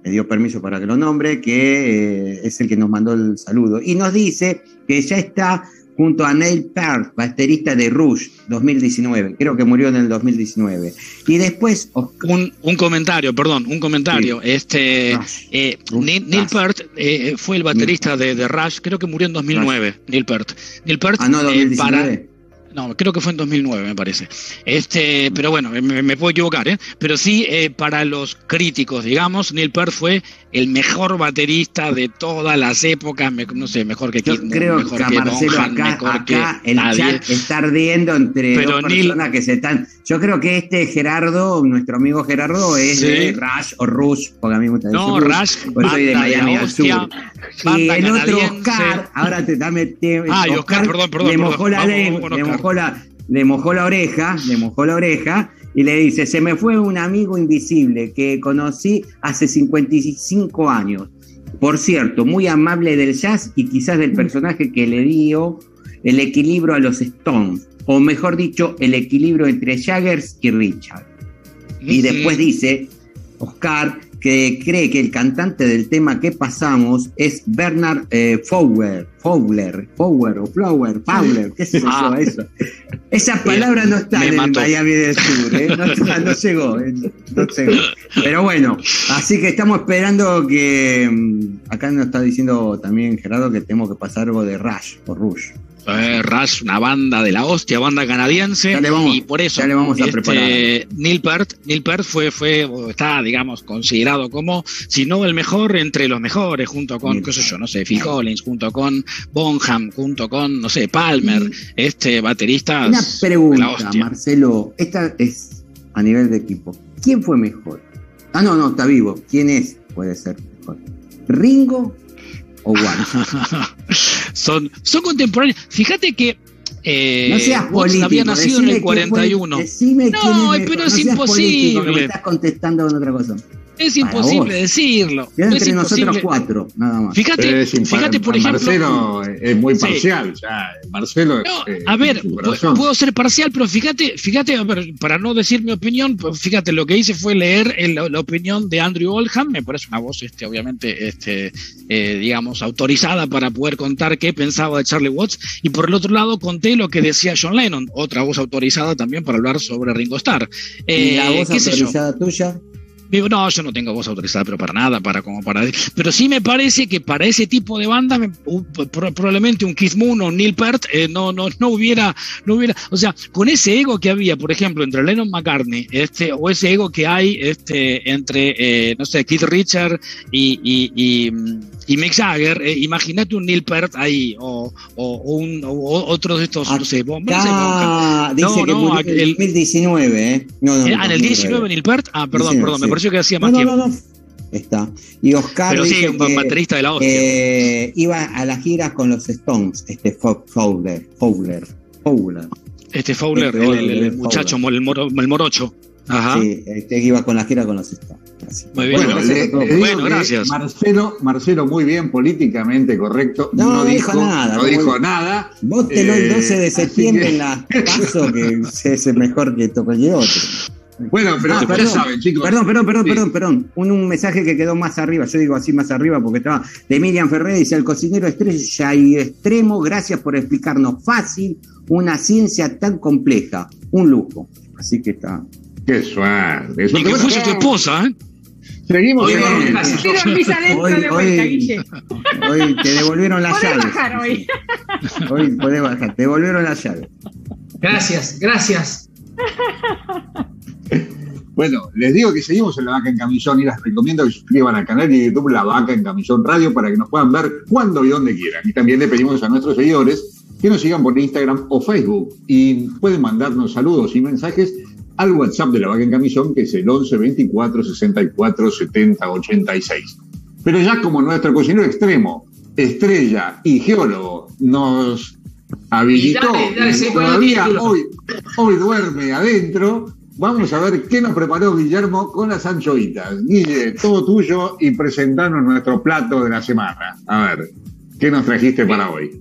me dio permiso para que lo nombre, que eh, es el que nos mandó el saludo. Y nos dice que ya está junto a Neil Peart, baterista de Rush 2019. Creo que murió en el 2019. Y después, Un, un comentario, perdón, un comentario. Este, eh, Neil, Neil Peart eh, fue el baterista de, de Rush, creo que murió en 2009. Neil Peart. Neil Peart, ah, no, eh, 2019. para, no, creo que fue en 2009, me parece. Este, pero bueno, me, me puedo equivocar, ¿eh? Pero sí, eh, para los críticos, digamos, Neil Peart fue el mejor baterista de todas las épocas, me- no sé, mejor que Moon, Creo mejor que a Marcelo acá, mejor acá que el nadie. chat está ardiendo entre Pero dos Neil- personas que se están. Yo creo que este Gerardo, nuestro amigo Gerardo, es Sí. de Rush o Rush, porque a mí me gusta No, Rush, porque soy de banda de Miami la al sur. hostia, Y el otro. Oscar, ahora te dame te- Ah, y Oscar, perdón, perdón, le perdón. mojó la lengua, mojó la, le mojó la oreja, le mojó la oreja y le dice, se me fue un amigo invisible que conocí hace 55 años. Por cierto, muy amable del jazz y quizás del personaje que le dio el equilibrio a los Stones, o mejor dicho, el equilibrio entre Jaggers y Richard. Y después dice, Oscar, que cree que el cantante del tema que pasamos es Bernard eh, Fowler, Fowler, Fowler o Flower, Fowler, qué sé yo, Ah. eso. Esa palabra no está Me en mató. Miami del Sur, ¿eh? no, está, no llegó, eh, no llegó. Pero bueno, así que estamos esperando que. mm, Acá nos está diciendo también Gerardo que tenemos que pasar algo de Rush o Rush. Eh, Rush, una banda de la hostia, banda canadiense, Ya le vamos- y por eso ya le vamos a este, preparar. Neil Peart, Neil Peart fue, fue, o está, digamos, considerado como, si no el mejor, entre los mejores, junto con, qué sé yo, no sé, Phil Collins, junto con Bonham, junto con, no sé, Palmer, este baterista. Una pregunta. Marcelo. Esta es a nivel de equipo. ¿Quién fue mejor? Ah, no, no, está vivo. ¿Quién es? Puede ser mejor. ¿Ringo o son, son contemporáneos. Fíjate que eh, no seas político. había nacido en el quién fue- 41. decime No, pero No es seas político, imposible. me estás contestando con otra cosa. Es imposible vos. decirlo. Es entre nosotros cuatro, nada más. Fíjate, fíjate por ejemplo. Marcelo es muy Sí. parcial, ya. Marcelo. No, eh, a ver, puedo ser parcial, pero fíjate, fíjate, a ver, para no decir mi opinión, pues fíjate, lo que hice fue leer el- la, la opinión de Andrew Oldham, me parece una voz, este, obviamente, este, eh, digamos, autorizada para poder contar qué pensaba de Charlie Watts, y por el otro lado conté lo que decía John Lennon, otra voz autorizada también para hablar sobre Ringo Starr. ¿Y la Eh, voz autorizada tuya? No, yo no tengo voz autorizada, pero para nada, para como para. Pero sí me parece que para ese tipo de banda, me- u- pro- probablemente un Keith Moon o Neil Peart eh, no, no, no hubiera, no hubiera, o sea, con ese ego que había, por ejemplo, entre Lennon McCartney, este, o ese ego que hay, este, entre, eh, no sé, Keith Richard y, y, y, mm, y Mick Jagger, eh, imagínate un Neil Peart ahí, o, o, o un, o otro de estos, no sé, no sé, Ah, dice No, que no, el el- 2019, ¿eh? No, no, Eh, ah, en el 2019. 19 Neil Peart, ah, perdón, 19, perdón, me pareció que hacía No, más no, tiempo. no, no. Está. Y Oscar. Pero sí, un baterista de la hostia. Eh, iba a las giras con los Stones, este Fowler. Fowler. Fowler. Este Fowler, el, muchacho, el, morocho. Ajá. Sí, este iba con la gira con los. Muy bien, bueno, gracias. Marcelo, Marcelo, muy bien, políticamente correcto. No, dijo, nada. No dijo nada. Vos te el 12 de septiembre en la paso que es mejor que cualquier otro. Bueno, pero ah, perdón, saben, chicos. Perdón, perdón, perdón, perdón, perdón. Un, mensaje que quedó más arriba, yo digo así más arriba porque estaba de Miriam Ferrer, dice, el cocinero estrella y extremo, gracias por explicarnos fácil una ciencia tan compleja. Un lujo. Así que está. Qué suave. Y que fuese tu esposa, ¿eh? Seguimos hoy, hoy, hoy, hoy, te devolvieron la llave. bajar hoy. Hoy podés bajar, te devolvieron la llave. Gracias, gracias. Bueno, les digo que seguimos en La Vaca en Camisón y les recomiendo que suscriban al canal de YouTube La Vaca en Camisón Radio para que nos puedan ver cuando y donde quieran. Y también le pedimos a nuestros seguidores que nos sigan por Instagram o Facebook y pueden mandarnos saludos y mensajes al WhatsApp de La Vaca en Camisón que es el 11 24 64 70 86. Pero ya como nuestro cocinero extremo, estrella y geólogo nos habilitó todavía hoy, hoy duerme adentro, Vamos a ver qué nos preparó Guillermo con las anchoitas. Guille, todo tuyo y presentarnos nuestro plato de la semana. A ver, ¿qué nos trajiste para hoy?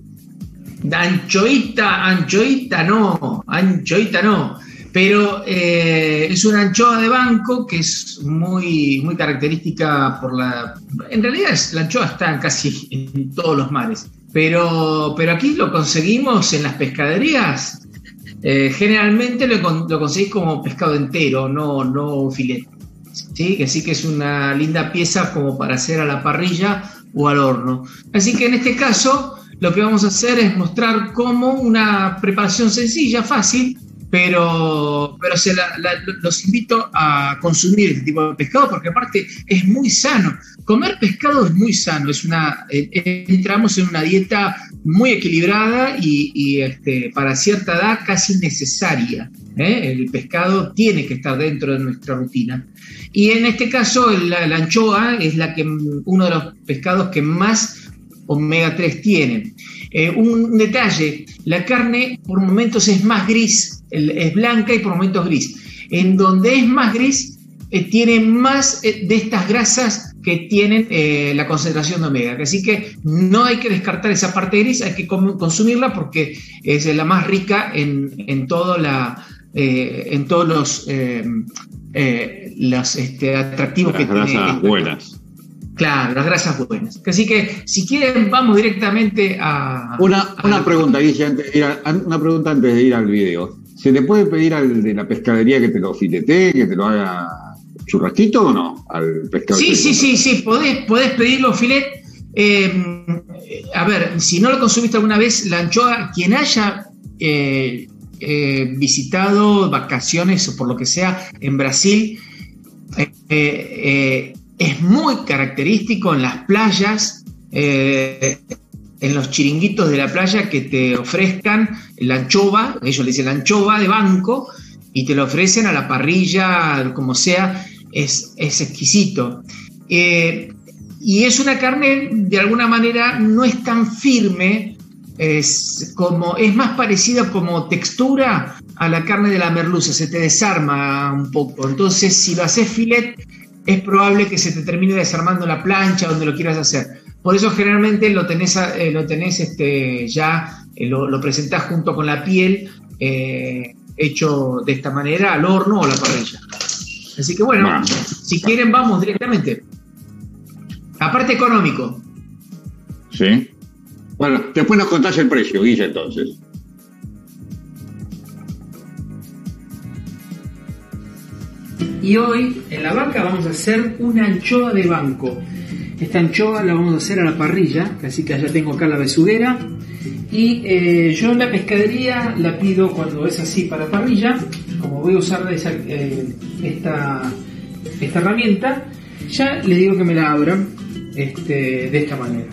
Anchoita, anchoita no, anchoita no. Pero eh, es una anchoa de banco que es muy, muy característica por la. En realidad es, la anchoa está casi en todos los mares. Pero, pero aquí lo conseguimos en las pescaderías eh, generalmente lo, lo, conseguís como pescado entero, no, no filete. ¿sí? Que sí que es una linda pieza como para hacer a la parrilla o al horno. Así que en este caso lo que vamos a hacer es mostrar cómo una preparación sencilla, fácil, pero, pero se los invito a consumir este tipo de pescado porque aparte es muy sano. Comer pescado es muy sano, es una, eh, entramos en una dieta muy equilibrada y, este, para cierta edad casi necesaria. ¿eh? El pescado tiene que estar dentro de nuestra rutina. Y en este caso la, anchoa es la que, uno de los pescados que más omega 3 tiene. Eh, un detalle, la carne por momentos es más gris, es blanca y por momentos gris. En donde es más gris, eh, tiene más de estas grasas que tienen eh, la concentración de omega. Así que no hay que descartar esa parte gris, hay que consumirla porque es la más rica en, en, todo la, eh, en todos los, eh, los este, atractivos las que grasas tiene. buenas. Claro, las grasas buenas. Así que si quieren vamos directamente a... Una, una pregunta, antes una pregunta antes de ir al video. ¿Se le puede pedir al de la pescadería que te lo filete, que te lo haga churrasquito o no al pescado? Sí, sí, sí, sí, podés, podés pedirlo filet. Eh, a ver, si no lo consumiste alguna vez, la anchoa, quien haya eh, eh, visitado vacaciones o por lo que sea en Brasil, es muy característico en las playas, en los chiringuitos de la playa que te ofrezcan la anchova, ellos le dicen la anchova de banco, y te lo ofrecen a la parrilla, como sea, es, exquisito. Eh, y es una carne, de alguna manera, no es tan firme, es, como, es más parecida como textura a la carne de la merluza, se te desarma un poco. Entonces, si lo haces filet, es probable que se te termine desarmando la plancha donde lo quieras hacer. Por eso generalmente lo tenés, eh, lo tenés este, ya, eh, lo, lo, presentás junto con la piel, hecho de esta manera al horno o la parrilla. Así que bueno, si quieren vamos directamente. Aparte económico. Sí. Bueno, después nos contás el precio, Guilla, entonces. Y hoy en la vaca vamos a hacer una anchoa de banco. Esta anchoa la vamos a hacer a la parrilla, así que ya tengo acá la besuguera. Y eh, yo en la pescadería la pido cuando es así para parrilla, como voy a usar eh, esta, esta herramienta, ya le digo que me la abran este, de esta manera.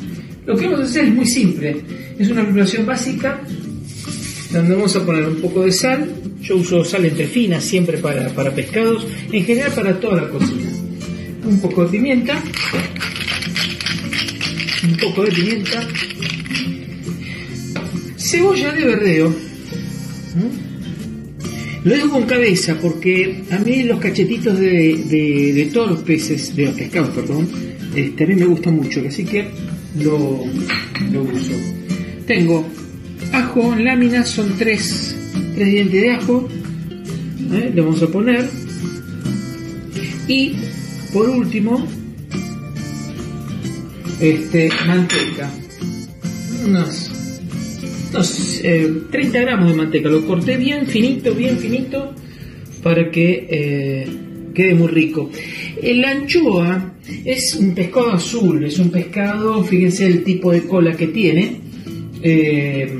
Lo que vamos a hacer es muy simple, es una preparación básica donde vamos a poner un poco de sal, yo uso sal entre fina siempre para, para pescados, en general para toda la cocina. un poco de pimienta, un poco de pimienta, cebolla de verdeo. Lo dejo con cabeza porque a mí los cachetitos de, todos los peces, de los pescados, perdón, este, a mí me gustan mucho, así que lo, lo uso. Tengo ajo en láminas, son tres, tres dientes de ajo, ¿eh? vamos a poner. Y por último, este, manteca. Unos, 30 eh, gramos de manteca. Lo corté bien finito, bien finito, para que eh, quede muy rico. El anchoa es un pescado azul, es un pescado, fíjense el tipo de cola que tiene. Eh,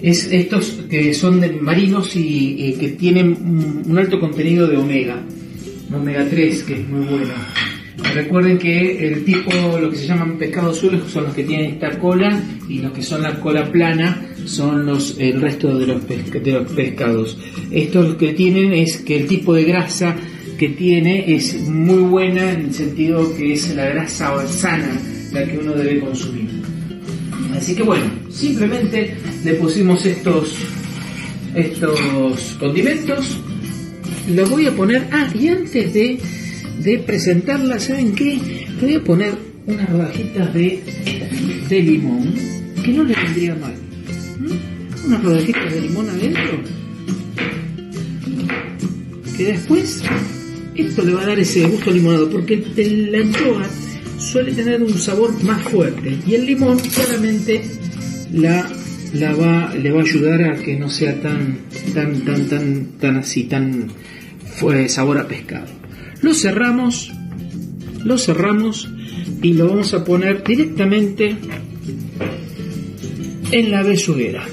es estos que son de marinos y, que tienen un, alto contenido de omega, omega 3, que es muy bueno. Recuerden que el tipo, lo que se llaman pescados azules son los que tienen esta cola y los que son la cola plana son los el resto de los, de los pescados. Estos lo que tienen es que el tipo de grasa que tiene es muy buena en el sentido que es la grasa sana la que uno debe consumir. Así que bueno, simplemente le pusimos estos, estos condimentos. Los voy a poner. Ah, y antes de, de presentarla, ¿saben qué? Le voy a poner unas rodajitas de, de limón, que no le vendría mal. ¿Mm? Unas rodajitas de limón adentro. Que después esto le va a dar ese gusto limonado, porque la anchoa suele tener un sabor más fuerte y el limón claramente la, la va, le va a ayudar a que no sea tan, tan, tan, tan, tan así, tan sabor a pescado. Lo cerramos, lo cerramos y lo vamos a poner directamente en la besuguera.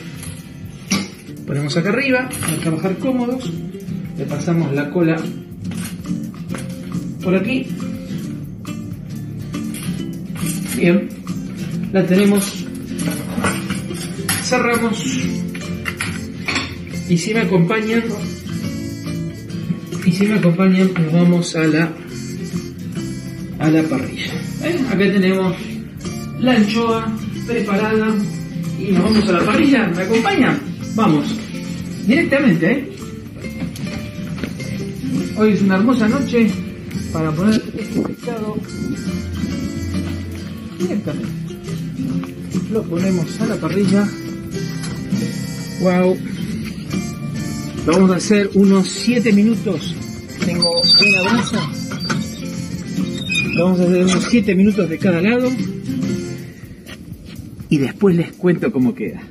Ponemos acá arriba, para trabajar cómodos, le pasamos la cola por aquí. Bien, la tenemos. Cerramos. Y si me acompañan, y si me acompañan, nos vamos a la a la parrilla. Acá tenemos la anchoa preparada y nos vamos a la parrilla. ¿Me acompañan? Vamos. Directamente, ¿eh? Hoy es una hermosa noche para poner este pescado directamente. Lo ponemos a la parrilla. Wow. Vamos a hacer unos 7 minutos. Tengo una brasa. Vamos a hacer unos 7 minutos de cada lado. Y después les cuento cómo queda.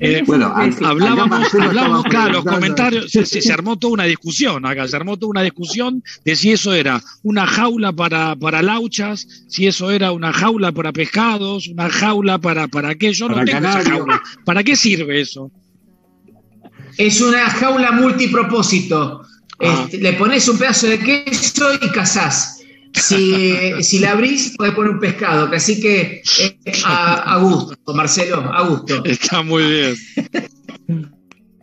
Eh, bueno, hablábamos, hablábamos claro, los comentarios, se, se, armó toda una discusión acá, se armó toda una discusión de si eso era una jaula para, para lauchas, si eso era una jaula para pescados, una jaula para, para qué, yo no tengo esa jaula. ¿Para qué sirve eso? Es una jaula multipropósito. Ah. Este, le pones un pedazo de queso y cazás. Si, si la abrís, puedes poner un pescado. Así que eh, a, gusto, Marcelo, a gusto. Está muy bien.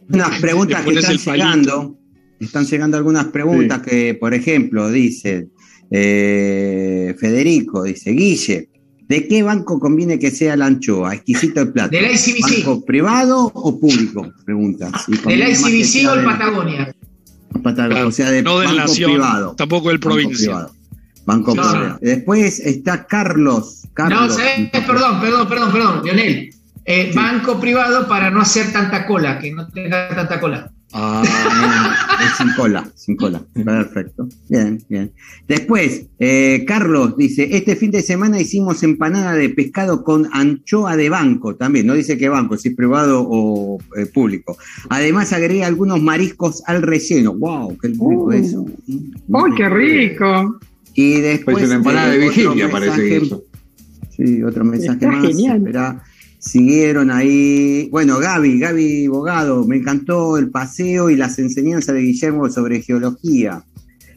Unas preguntas que están llegando. Están llegando algunas preguntas que, por ejemplo, dice eh, Federico, dice Guille, ¿de qué banco conviene que sea la anchoa? Exquisito el plato. ¿Del ICBC? ¿Banco privado o público? Pregunta. ¿Del ICBC o el Patagonia? o sea, de no banco privado. Tampoco del provincia. Banco Después está Carlos. Carlos. No, perdón, perdón, perdón, perdón, Lionel. Eh, banco privado para no hacer tanta cola, que no tenga tanta cola. Ah, es sin cola, sin cola. Perfecto. Bien, bien. Después, eh, Carlos dice, este fin de semana hicimos empanada de pescado con anchoa de banco también. No dice qué banco, si es privado o eh, público. Además agrega algunos mariscos al relleno. ¡Wow! ¡Qué rico uh. eso! ¡Uy, qué rico! Y después. Pues una empanada de Virginia, parece eso. Sí, otro mensaje más. Genial. siguieron ahí. Bueno, Gaby, Gaby Bogado, me encantó el paseo y las enseñanzas de Guillermo sobre geología.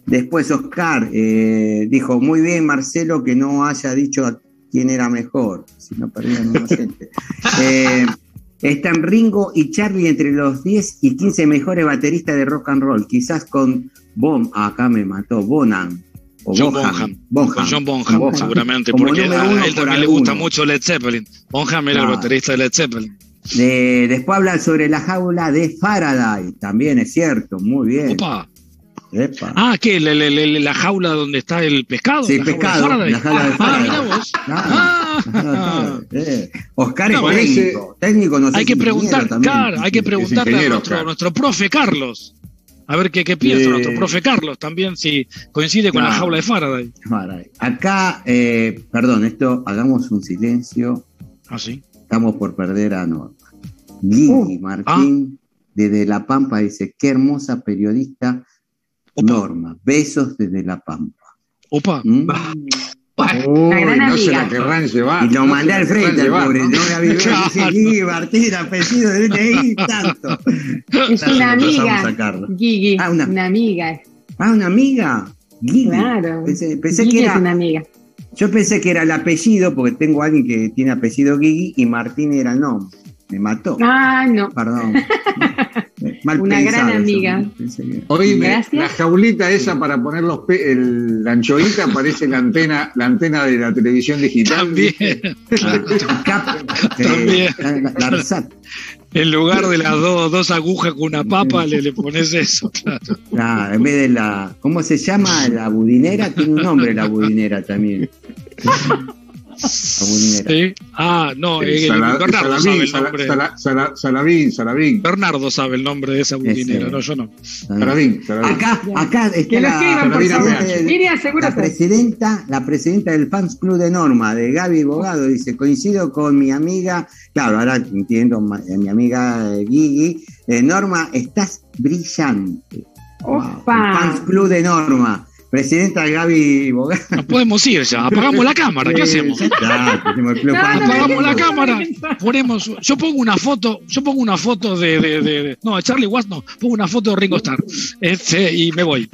Después Oscar eh, dijo, muy bien Marcelo que no haya dicho quién era mejor, si no perdían una gente. Eh, Están Ringo y Charlie entre los 10 y 15 mejores bateristas de rock and roll, quizás con Bom, acá me mató, Bonan. O John Bonham. Bonham. John Bonham, seguramente, porque a él también le gusta mucho Led Zeppelin. Bonham era el baterista de Led Zeppelin. después habla sobre la jaula de Faraday, también es cierto, muy bien. Opa. Ah, ¿qué? La, la, la, jaula donde está el pescado. Sí, pescado. La jaula de Ah, mira vos. Ah. Oscar es técnico. técnico no sé hay que preguntar, hay que preguntarle a nuestro, nuestro profe Carlos. A ver qué, qué piensa nuestro profe Carlos también, si coincide con la jaula de Faraday. Acá, eh, perdón, esto, hagamos un silencio. Ah, sí. Estamos por perder a Norma. Gigi uh, Martín, ah. desde La Pampa, dice, qué hermosa periodista Norma, besos desde La Pampa. Opa. ¿Mm? Uy, no se la querrán llevar. Y lo mandé al frente, al pobre. No me avisó. Dice Gigi Martín, apellido de DNI, tanto. Es una amiga. Gigi. Ah, una, una amiga. Ah, una amiga. Gigi. Claro. Pensé, pensé Gigi que era, es una amiga. Yo pensé que era el apellido, porque tengo a alguien que tiene apellido Gigi y Martín era el nombre. Me mató. Ah, no. Perdón. Una gran amiga. Oíme, la jaulita esa para poner los el, la anchoita parece la antena, la antena de la televisión digital. También. También. En lugar de las dos, dos agujas con una papa, le, le pones eso, claro. en vez de la. ¿Cómo se llama? La budinera, tiene un nombre la budinera también. Sí. Ah, no, eh, Bernardo sabe el nombre. Salabín, Bernardo sabe el nombre de esa budinera, no, yo no. Salabín, Acá, acá está la, la, presidenta, la presidenta del Fans Club de Norma, de Gaby Bogado, dice, coincido con mi amiga, claro, ahora entiendo, eh, mi amiga eh, Gigi, Norma, estás brillante. Opa. Fans Club de Norma. Presidenta Gaby Bogado. No podemos ir ya, apagamos la cámara, ¿qué hacemos? apagamos la cámara, ponemos, yo pongo una foto, yo pongo una foto de, de, de, no, Charlie Watts no, pongo una foto de Ringo Starr, este, y me voy.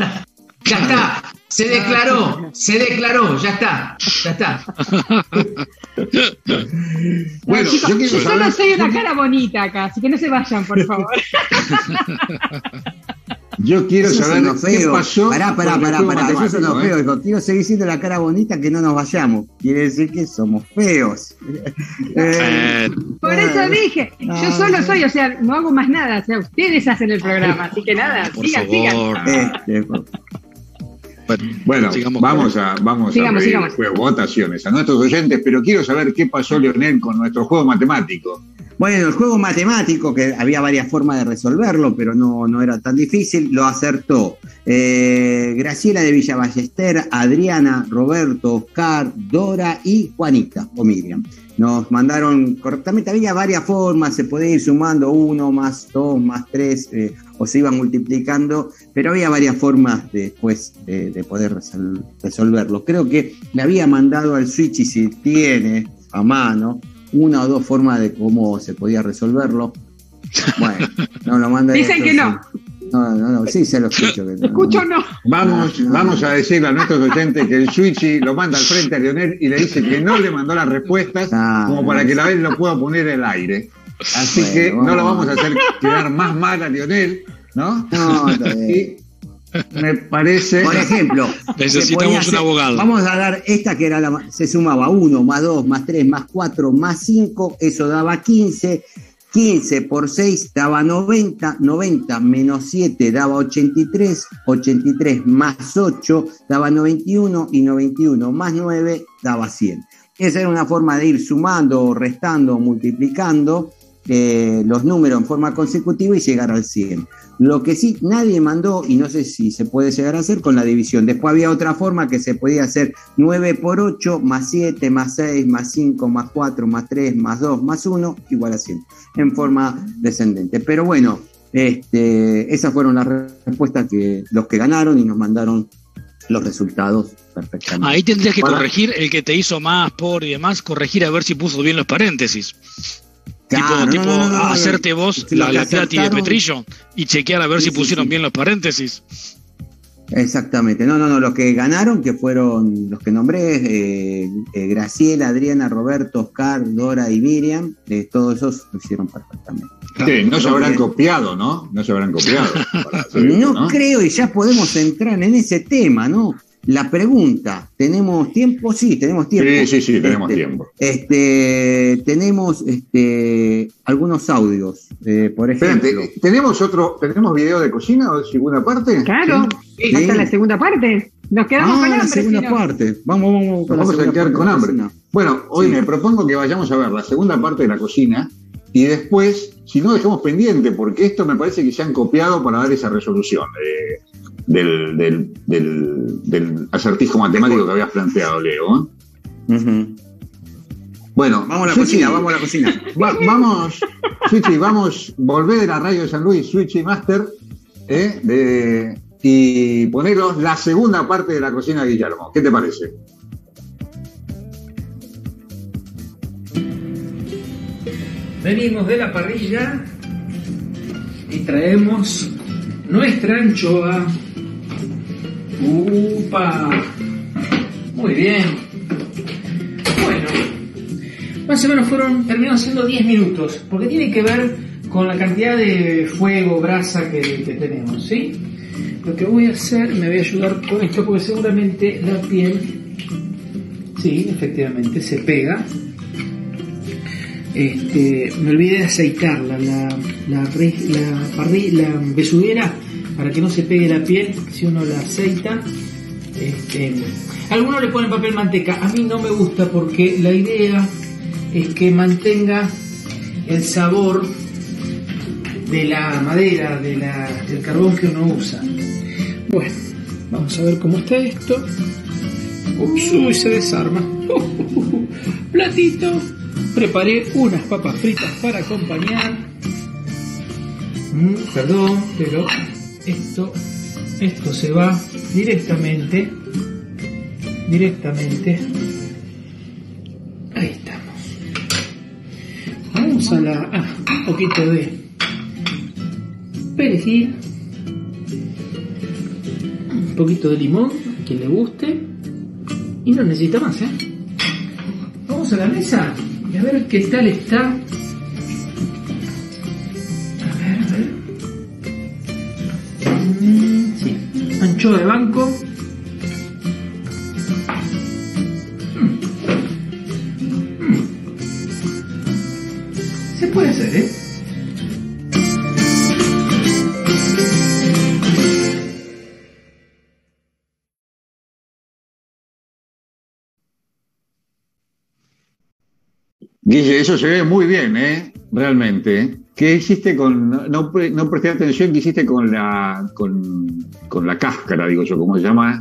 Ya está, se declaró, se declaró, ya está, ya está. bueno, yo solo soy una cara bonita acá, así que no se vayan, por favor. Yo quiero saber qué pasó. Pará, pará, pará, pará. Eso son los feos. Dijo, quiero seguir siendo la cara bonita que no nos vayamos. Quiere decir que somos feos. Eh, por eso dije, yo solo soy, o sea, no hago más nada. O sea, ustedes hacen el programa. Así que nada, sigan, sigan. Este, bueno, vamos a, vamos a votaciones a nuestros oyentes, pero quiero saber qué pasó, Leonel, con nuestro juego matemático. Bueno, el juego matemático, que había varias formas de resolverlo, pero no, no era tan difícil, lo acertó eh, Graciela de Villa Ballester, Adriana, Roberto, Oscar, Dora y Juanita o Miriam. Nos mandaron correctamente, había varias formas, se podía ir sumando uno más dos más tres, eh, o se iban multiplicando, pero había varias formas después de, de poder resolverlo. Creo que le había mandado al Switch y si tiene a mano una o dos formas de cómo se podía resolverlo. Bueno, no lo manda. Dicen que no. No, no, no, sí se lo escucho. Que Escucho no. Vamos, vamos a decirle a nuestros oyentes que el Switchy lo manda al frente a Lionel y le dice que no le mandó las respuestas ah, como para que la vez lo pueda poner en el aire. Así que no lo vamos a hacer quedar más mal a Lionel, ¿no? No, y me parece. Por ejemplo, necesitamos un abogado. Vamos a dar esta que era la, se sumaba 1 más 2 más 3 más 4 más 5, eso daba 15. 15 por 6 daba 90, 90 menos 7 daba 83, 83 más 8 daba 91 y 91 más 9 daba 100. Esa era una forma de ir sumando, restando, multiplicando eh, los números en forma consecutiva y llegar al 100. Lo que sí nadie mandó, y no sé si se puede llegar a hacer con la división. Después había otra forma que se podía hacer 9 por 8, más 7, más 6, más 5, más 4, más 3, más 2, más 1, igual a 100, en forma descendente. Pero bueno, este, esas fueron las respuestas que los que ganaron y nos mandaron los resultados perfectamente. Ahí tendrías que corregir el que te hizo más por y demás, corregir a ver si puso bien los paréntesis tipo, hacerte vos la, la de Petrillo y chequear a ver si pusieron bien los paréntesis. Exactamente, no, no, no, los que ganaron, que fueron los que nombré, eh, eh, Graciela, Adriana, Roberto, Oscar, Dora y Miriam, eh, todos esos lo hicieron perfectamente. Sí, no se habrán copiado, ¿no? No se habrán copiado. no, creo, y ya podemos entrar en ese tema, ¿no? La pregunta, ¿tenemos tiempo? Sí, tenemos tiempo. Sí, sí, sí, tenemos este, tiempo. Este, tenemos este, algunos audios, eh, por ejemplo. Espérate, ¿tenemos otro, tenemos video de cocina o de segunda parte? Claro, ¿Sí? la segunda parte. Nos quedamos ah, con hambre. la segunda parte. Vamos, vamos, vamos a quedar con hambre. Bueno, hoy me propongo que vayamos a ver la segunda parte de la cocina y después, si no, dejamos pendiente, porque esto me parece que se han copiado para dar esa resolución. Eh, del, del, del, acertijo matemático que habías planteado, Leo. Bueno, vamos a la cocina, vamos a la cocina. vamos, Switchy, vamos, volver de la radio de San Luis, Switchy Master, ¿eh? de, y poneros la segunda parte de la cocina de Guillermo. ¿Qué te parece? Venimos de la parrilla y traemos nuestra anchoa ¡Upa! Muy bien. Bueno, más o menos fueron, terminaron siendo 10 minutos, porque tiene que ver con la cantidad de fuego, brasa que, tenemos, ¿sí? Lo que voy a hacer, me voy a ayudar con esto, porque seguramente la piel, sí, efectivamente, se pega. Este, me olvidé de aceitarla, la, la, la, la besuguera para que no se pegue la piel si uno la aceita. Este, algunos le ponen papel manteca, a mí no me gusta porque la idea es que mantenga el sabor de la madera, de la, del carbón que uno usa. Bueno, vamos a ver cómo está esto. Uy, se desarma. Platito. Preparé unas papas fritas para acompañar. Mm, perdón, pero esto, esto se va directamente, directamente. Ahí estamos. Vamos a la, ah, un poquito de perejil, un poquito de limón, que le guste, y no necesita más, ¿eh? Vamos a la mesa y a ver qué tal está de banco. Guille, eso se ve muy bien, ¿eh? Realmente. ¿Qué hiciste con.? No, no presté atención, ¿qué hiciste con la, con, con, la cáscara, digo yo, ¿cómo se llama?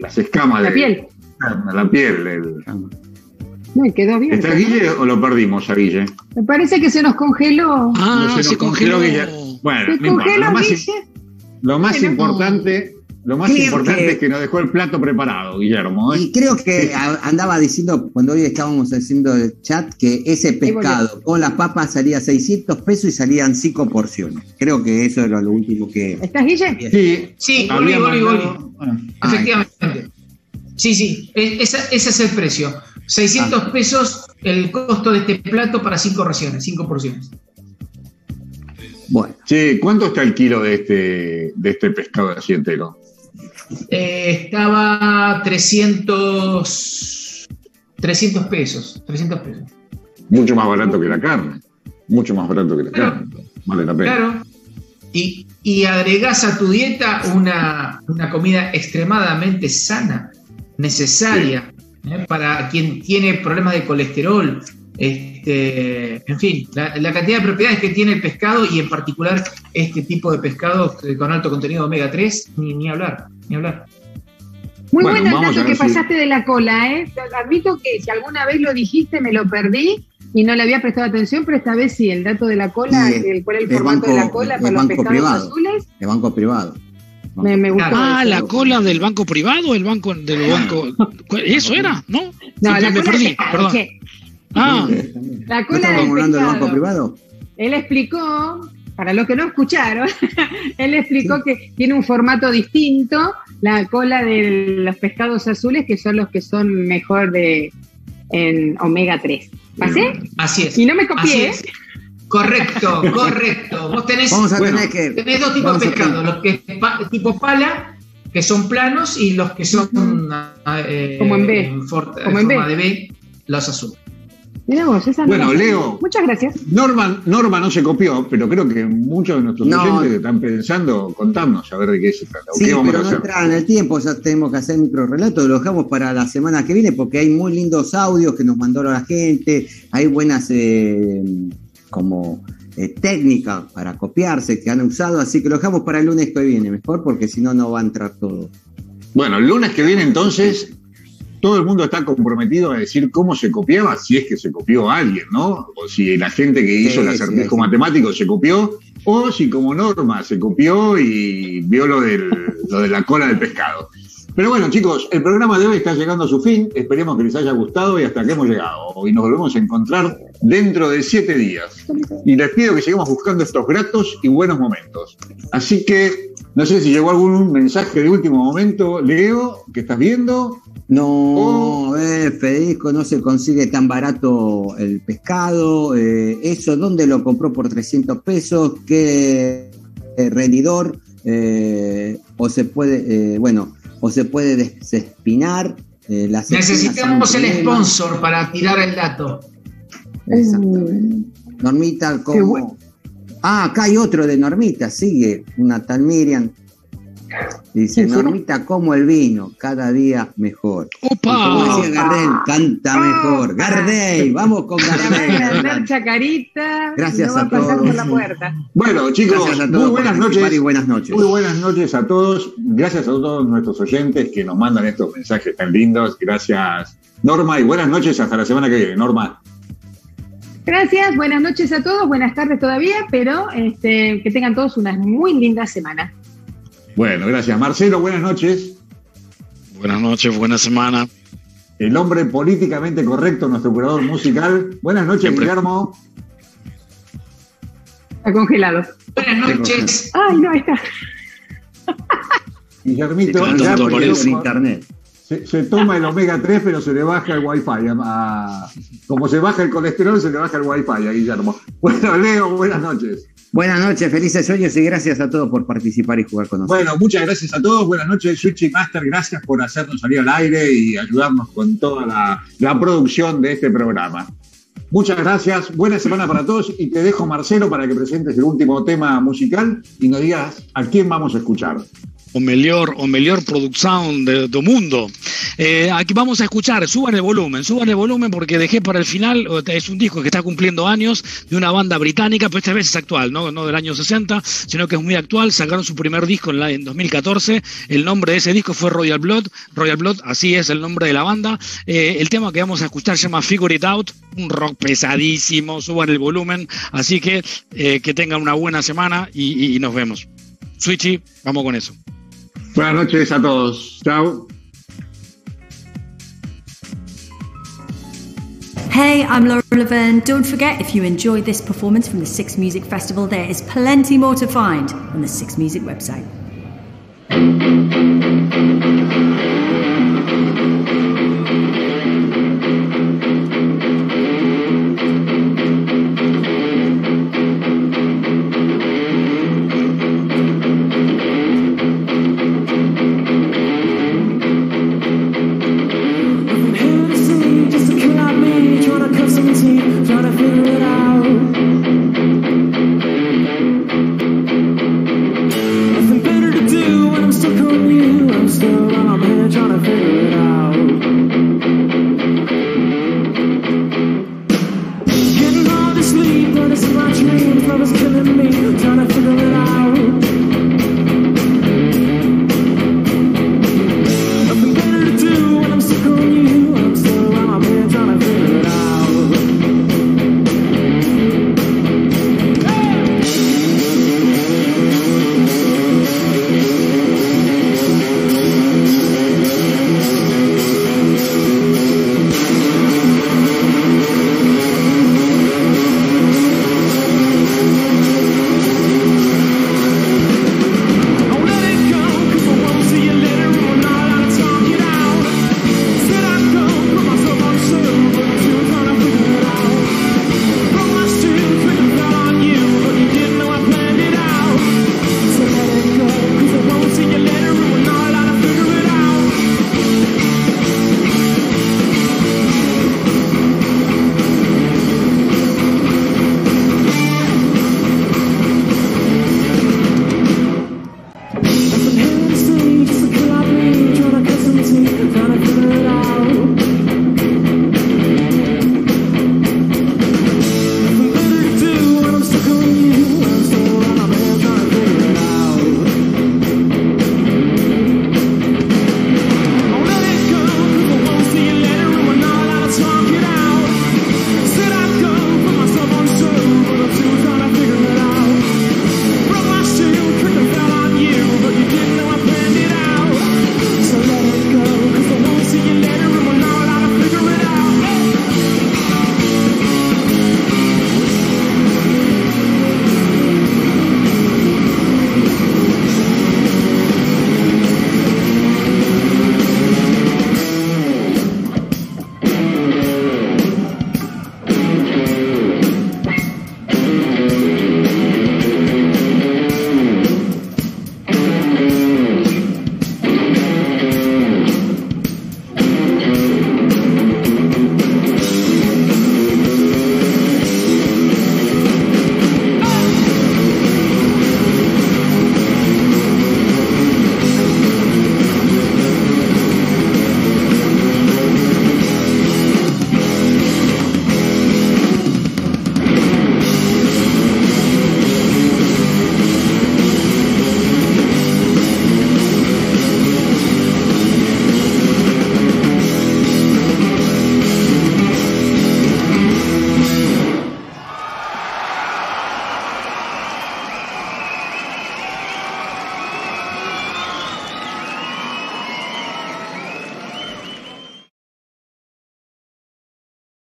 las escamas la Piel. La piel. El, no, quedó bien. ¿Está Guille o lo perdimos a Guille? Me parece que se nos congeló. Ah, se, congeló. Guille. Bueno, lo más, lo más importante lo más importante es que nos dejó el plato preparado, Guillermo. ¿eh? Y creo que andaba diciendo, cuando hoy estábamos haciendo el chat, que ese pescado con las papas salía 600 pesos y salían 5 porciones. Creo que eso era lo último que. ¿Estás, Guille? Sí, sí, Goli, Goli, Goli. Efectivamente. Sí, sí, e, ese, es el precio. 600 ah. pesos el costo de este plato para 5 raciones, 5 porciones. Bueno. Sí, ¿cuánto está el kilo de este, de este pescado así entero? Eh, estaba 300, 300 pesos, 300 pesos. Mucho más barato que la carne. Mucho más barato que la carne. Vale la pena. Claro. Y, y agregás a tu dieta una, comida extremadamente sana, necesaria, ¿eh? para quien tiene problemas de colesterol, este, en fin, la, cantidad de propiedades que tiene el pescado y en particular este tipo de pescado con alto contenido de omega 3, ni, ni hablar, ni hablar. Muy bueno, buen dato que pasaste de la cola, ¿eh? Admito que si alguna vez lo dijiste me lo perdí y no le había prestado atención, pero esta vez sí, el dato de la cola, el, cuál es el, formato de la cola para los pescados privado, azules. El banco privado. Me, me gustó ah, la cola del banco privado, el banco del banco. Eso era, ¿no? No, la me perdí, perdón. Ah, la cola del, banco privado? Él explicó para los que no escucharon, él explicó que tiene un formato distinto, la cola de los pescados azules, que son los que son mejor de en omega 3. ¿Pasé? Así es. Y no me copié. Correcto, correcto. Vos tenés, tenés dos tipos de pescado, los que tipo pala, que son planos, y los que son eh, como en B, como en forma de B, los azules bueno, Leo. Muchas gracias. Norma, Norma no se copió, pero creo que muchos de nuestros oyentes están pensando, contarnos a ver de qué se trata. Sí, pero no entra en el tiempo, ya tenemos que hacer micro relato, lo dejamos para la semana que viene porque hay muy lindos audios que nos mandó la gente, hay buenas eh, como eh, técnicas para copiarse que han usado, así que lo dejamos para el lunes que viene, mejor porque si no, no va a entrar todo. Bueno, el lunes que viene entonces todo el mundo está comprometido a decir cómo se copiaba, si es que se copió alguien, ¿no? O si la gente que hizo el acertijo matemático se copió, o si como norma se copió y vio lo, del, lo de la cola del pescado. Pero bueno, chicos, el programa de hoy está llegando a su fin. Esperemos que les haya gustado y hasta que hemos llegado. Y nos volvemos a encontrar dentro de siete días. Y les pido que sigamos buscando estos gratos y buenos momentos. Así que, no sé si llegó algún mensaje de último momento, Leo, que estás viendo. No, oh. eh, Federico, no se consigue tan barato el pescado. Eh, ¿Eso dónde lo compró por 300 pesos? ¿Qué eh, rendidor? Eh, o se puede, bueno, o se puede desespinar. Necesitamos el sponsor para tirar el dato. Exacto. Normita, ¿cómo? Ah, acá hay otro de Normita, sigue, una tal Miriam. Dice, Normita, como el vino, cada día mejor. ¡Opa! Como decía Gardel, canta mejor. Gardel, vamos con Gardel. chacarita. Gracias a todos. la puerta. Bueno, chicos, muy buenas noches. buenas noches. Muy buenas noches a todos. Gracias a todos nuestros oyentes que nos mandan estos mensajes tan lindos. Gracias, Norma, y buenas noches hasta la semana que viene. Norma. Gracias, buenas noches a todos, buenas tardes todavía, pero este, que tengan todos una muy linda semana. Bueno, gracias. Marcelo, buenas noches. Buenas noches, buena semana. El hombre políticamente correcto, nuestro curador musical. Buenas noches, Guillermo. Está congelado. Buenas noches. Ay, no, está. Guillermito, ya por internet. Se, toma el omega 3, pero se le baja el wifi. como se baja el colesterol, se le baja el wifi a Guillermo. Bueno, Leo, buenas noches. Buenas noches, felices sueños y gracias a todos por participar y jugar con nosotros. Bueno, muchas gracias a todos. Buenas noches, Switch y Master. Gracias por hacernos salir al aire y ayudarnos con toda la, producción de este programa. Muchas gracias, buena semana para todos y te dejo Marcelo para que presentes el último tema musical y nos digas a quién vamos a escuchar o mejor o mejor producción del mundo. Eh, aquí vamos a escuchar, suban el volumen, suban el volumen porque dejé para el final, es un disco que está cumpliendo años de una banda británica, pero esta vez es actual, no, del año 60, sino que es muy actual, sacaron su primer disco en, la, en 2014, el nombre de ese disco fue Royal Blood, Royal Blood, así es el nombre de la banda, eh, el tema que vamos a escuchar se llama Figure It Out, un rock pesadísimo, suban el volumen, así que eh, que tengan una buena semana y nos vemos. Switchy, vamos con eso. Buenas noches a todos. Chao. Hey, I'm Laura Laverne. Don't forget, if you enjoyed this performance from the Six Music Festival, there is plenty more to find on the Six Music website.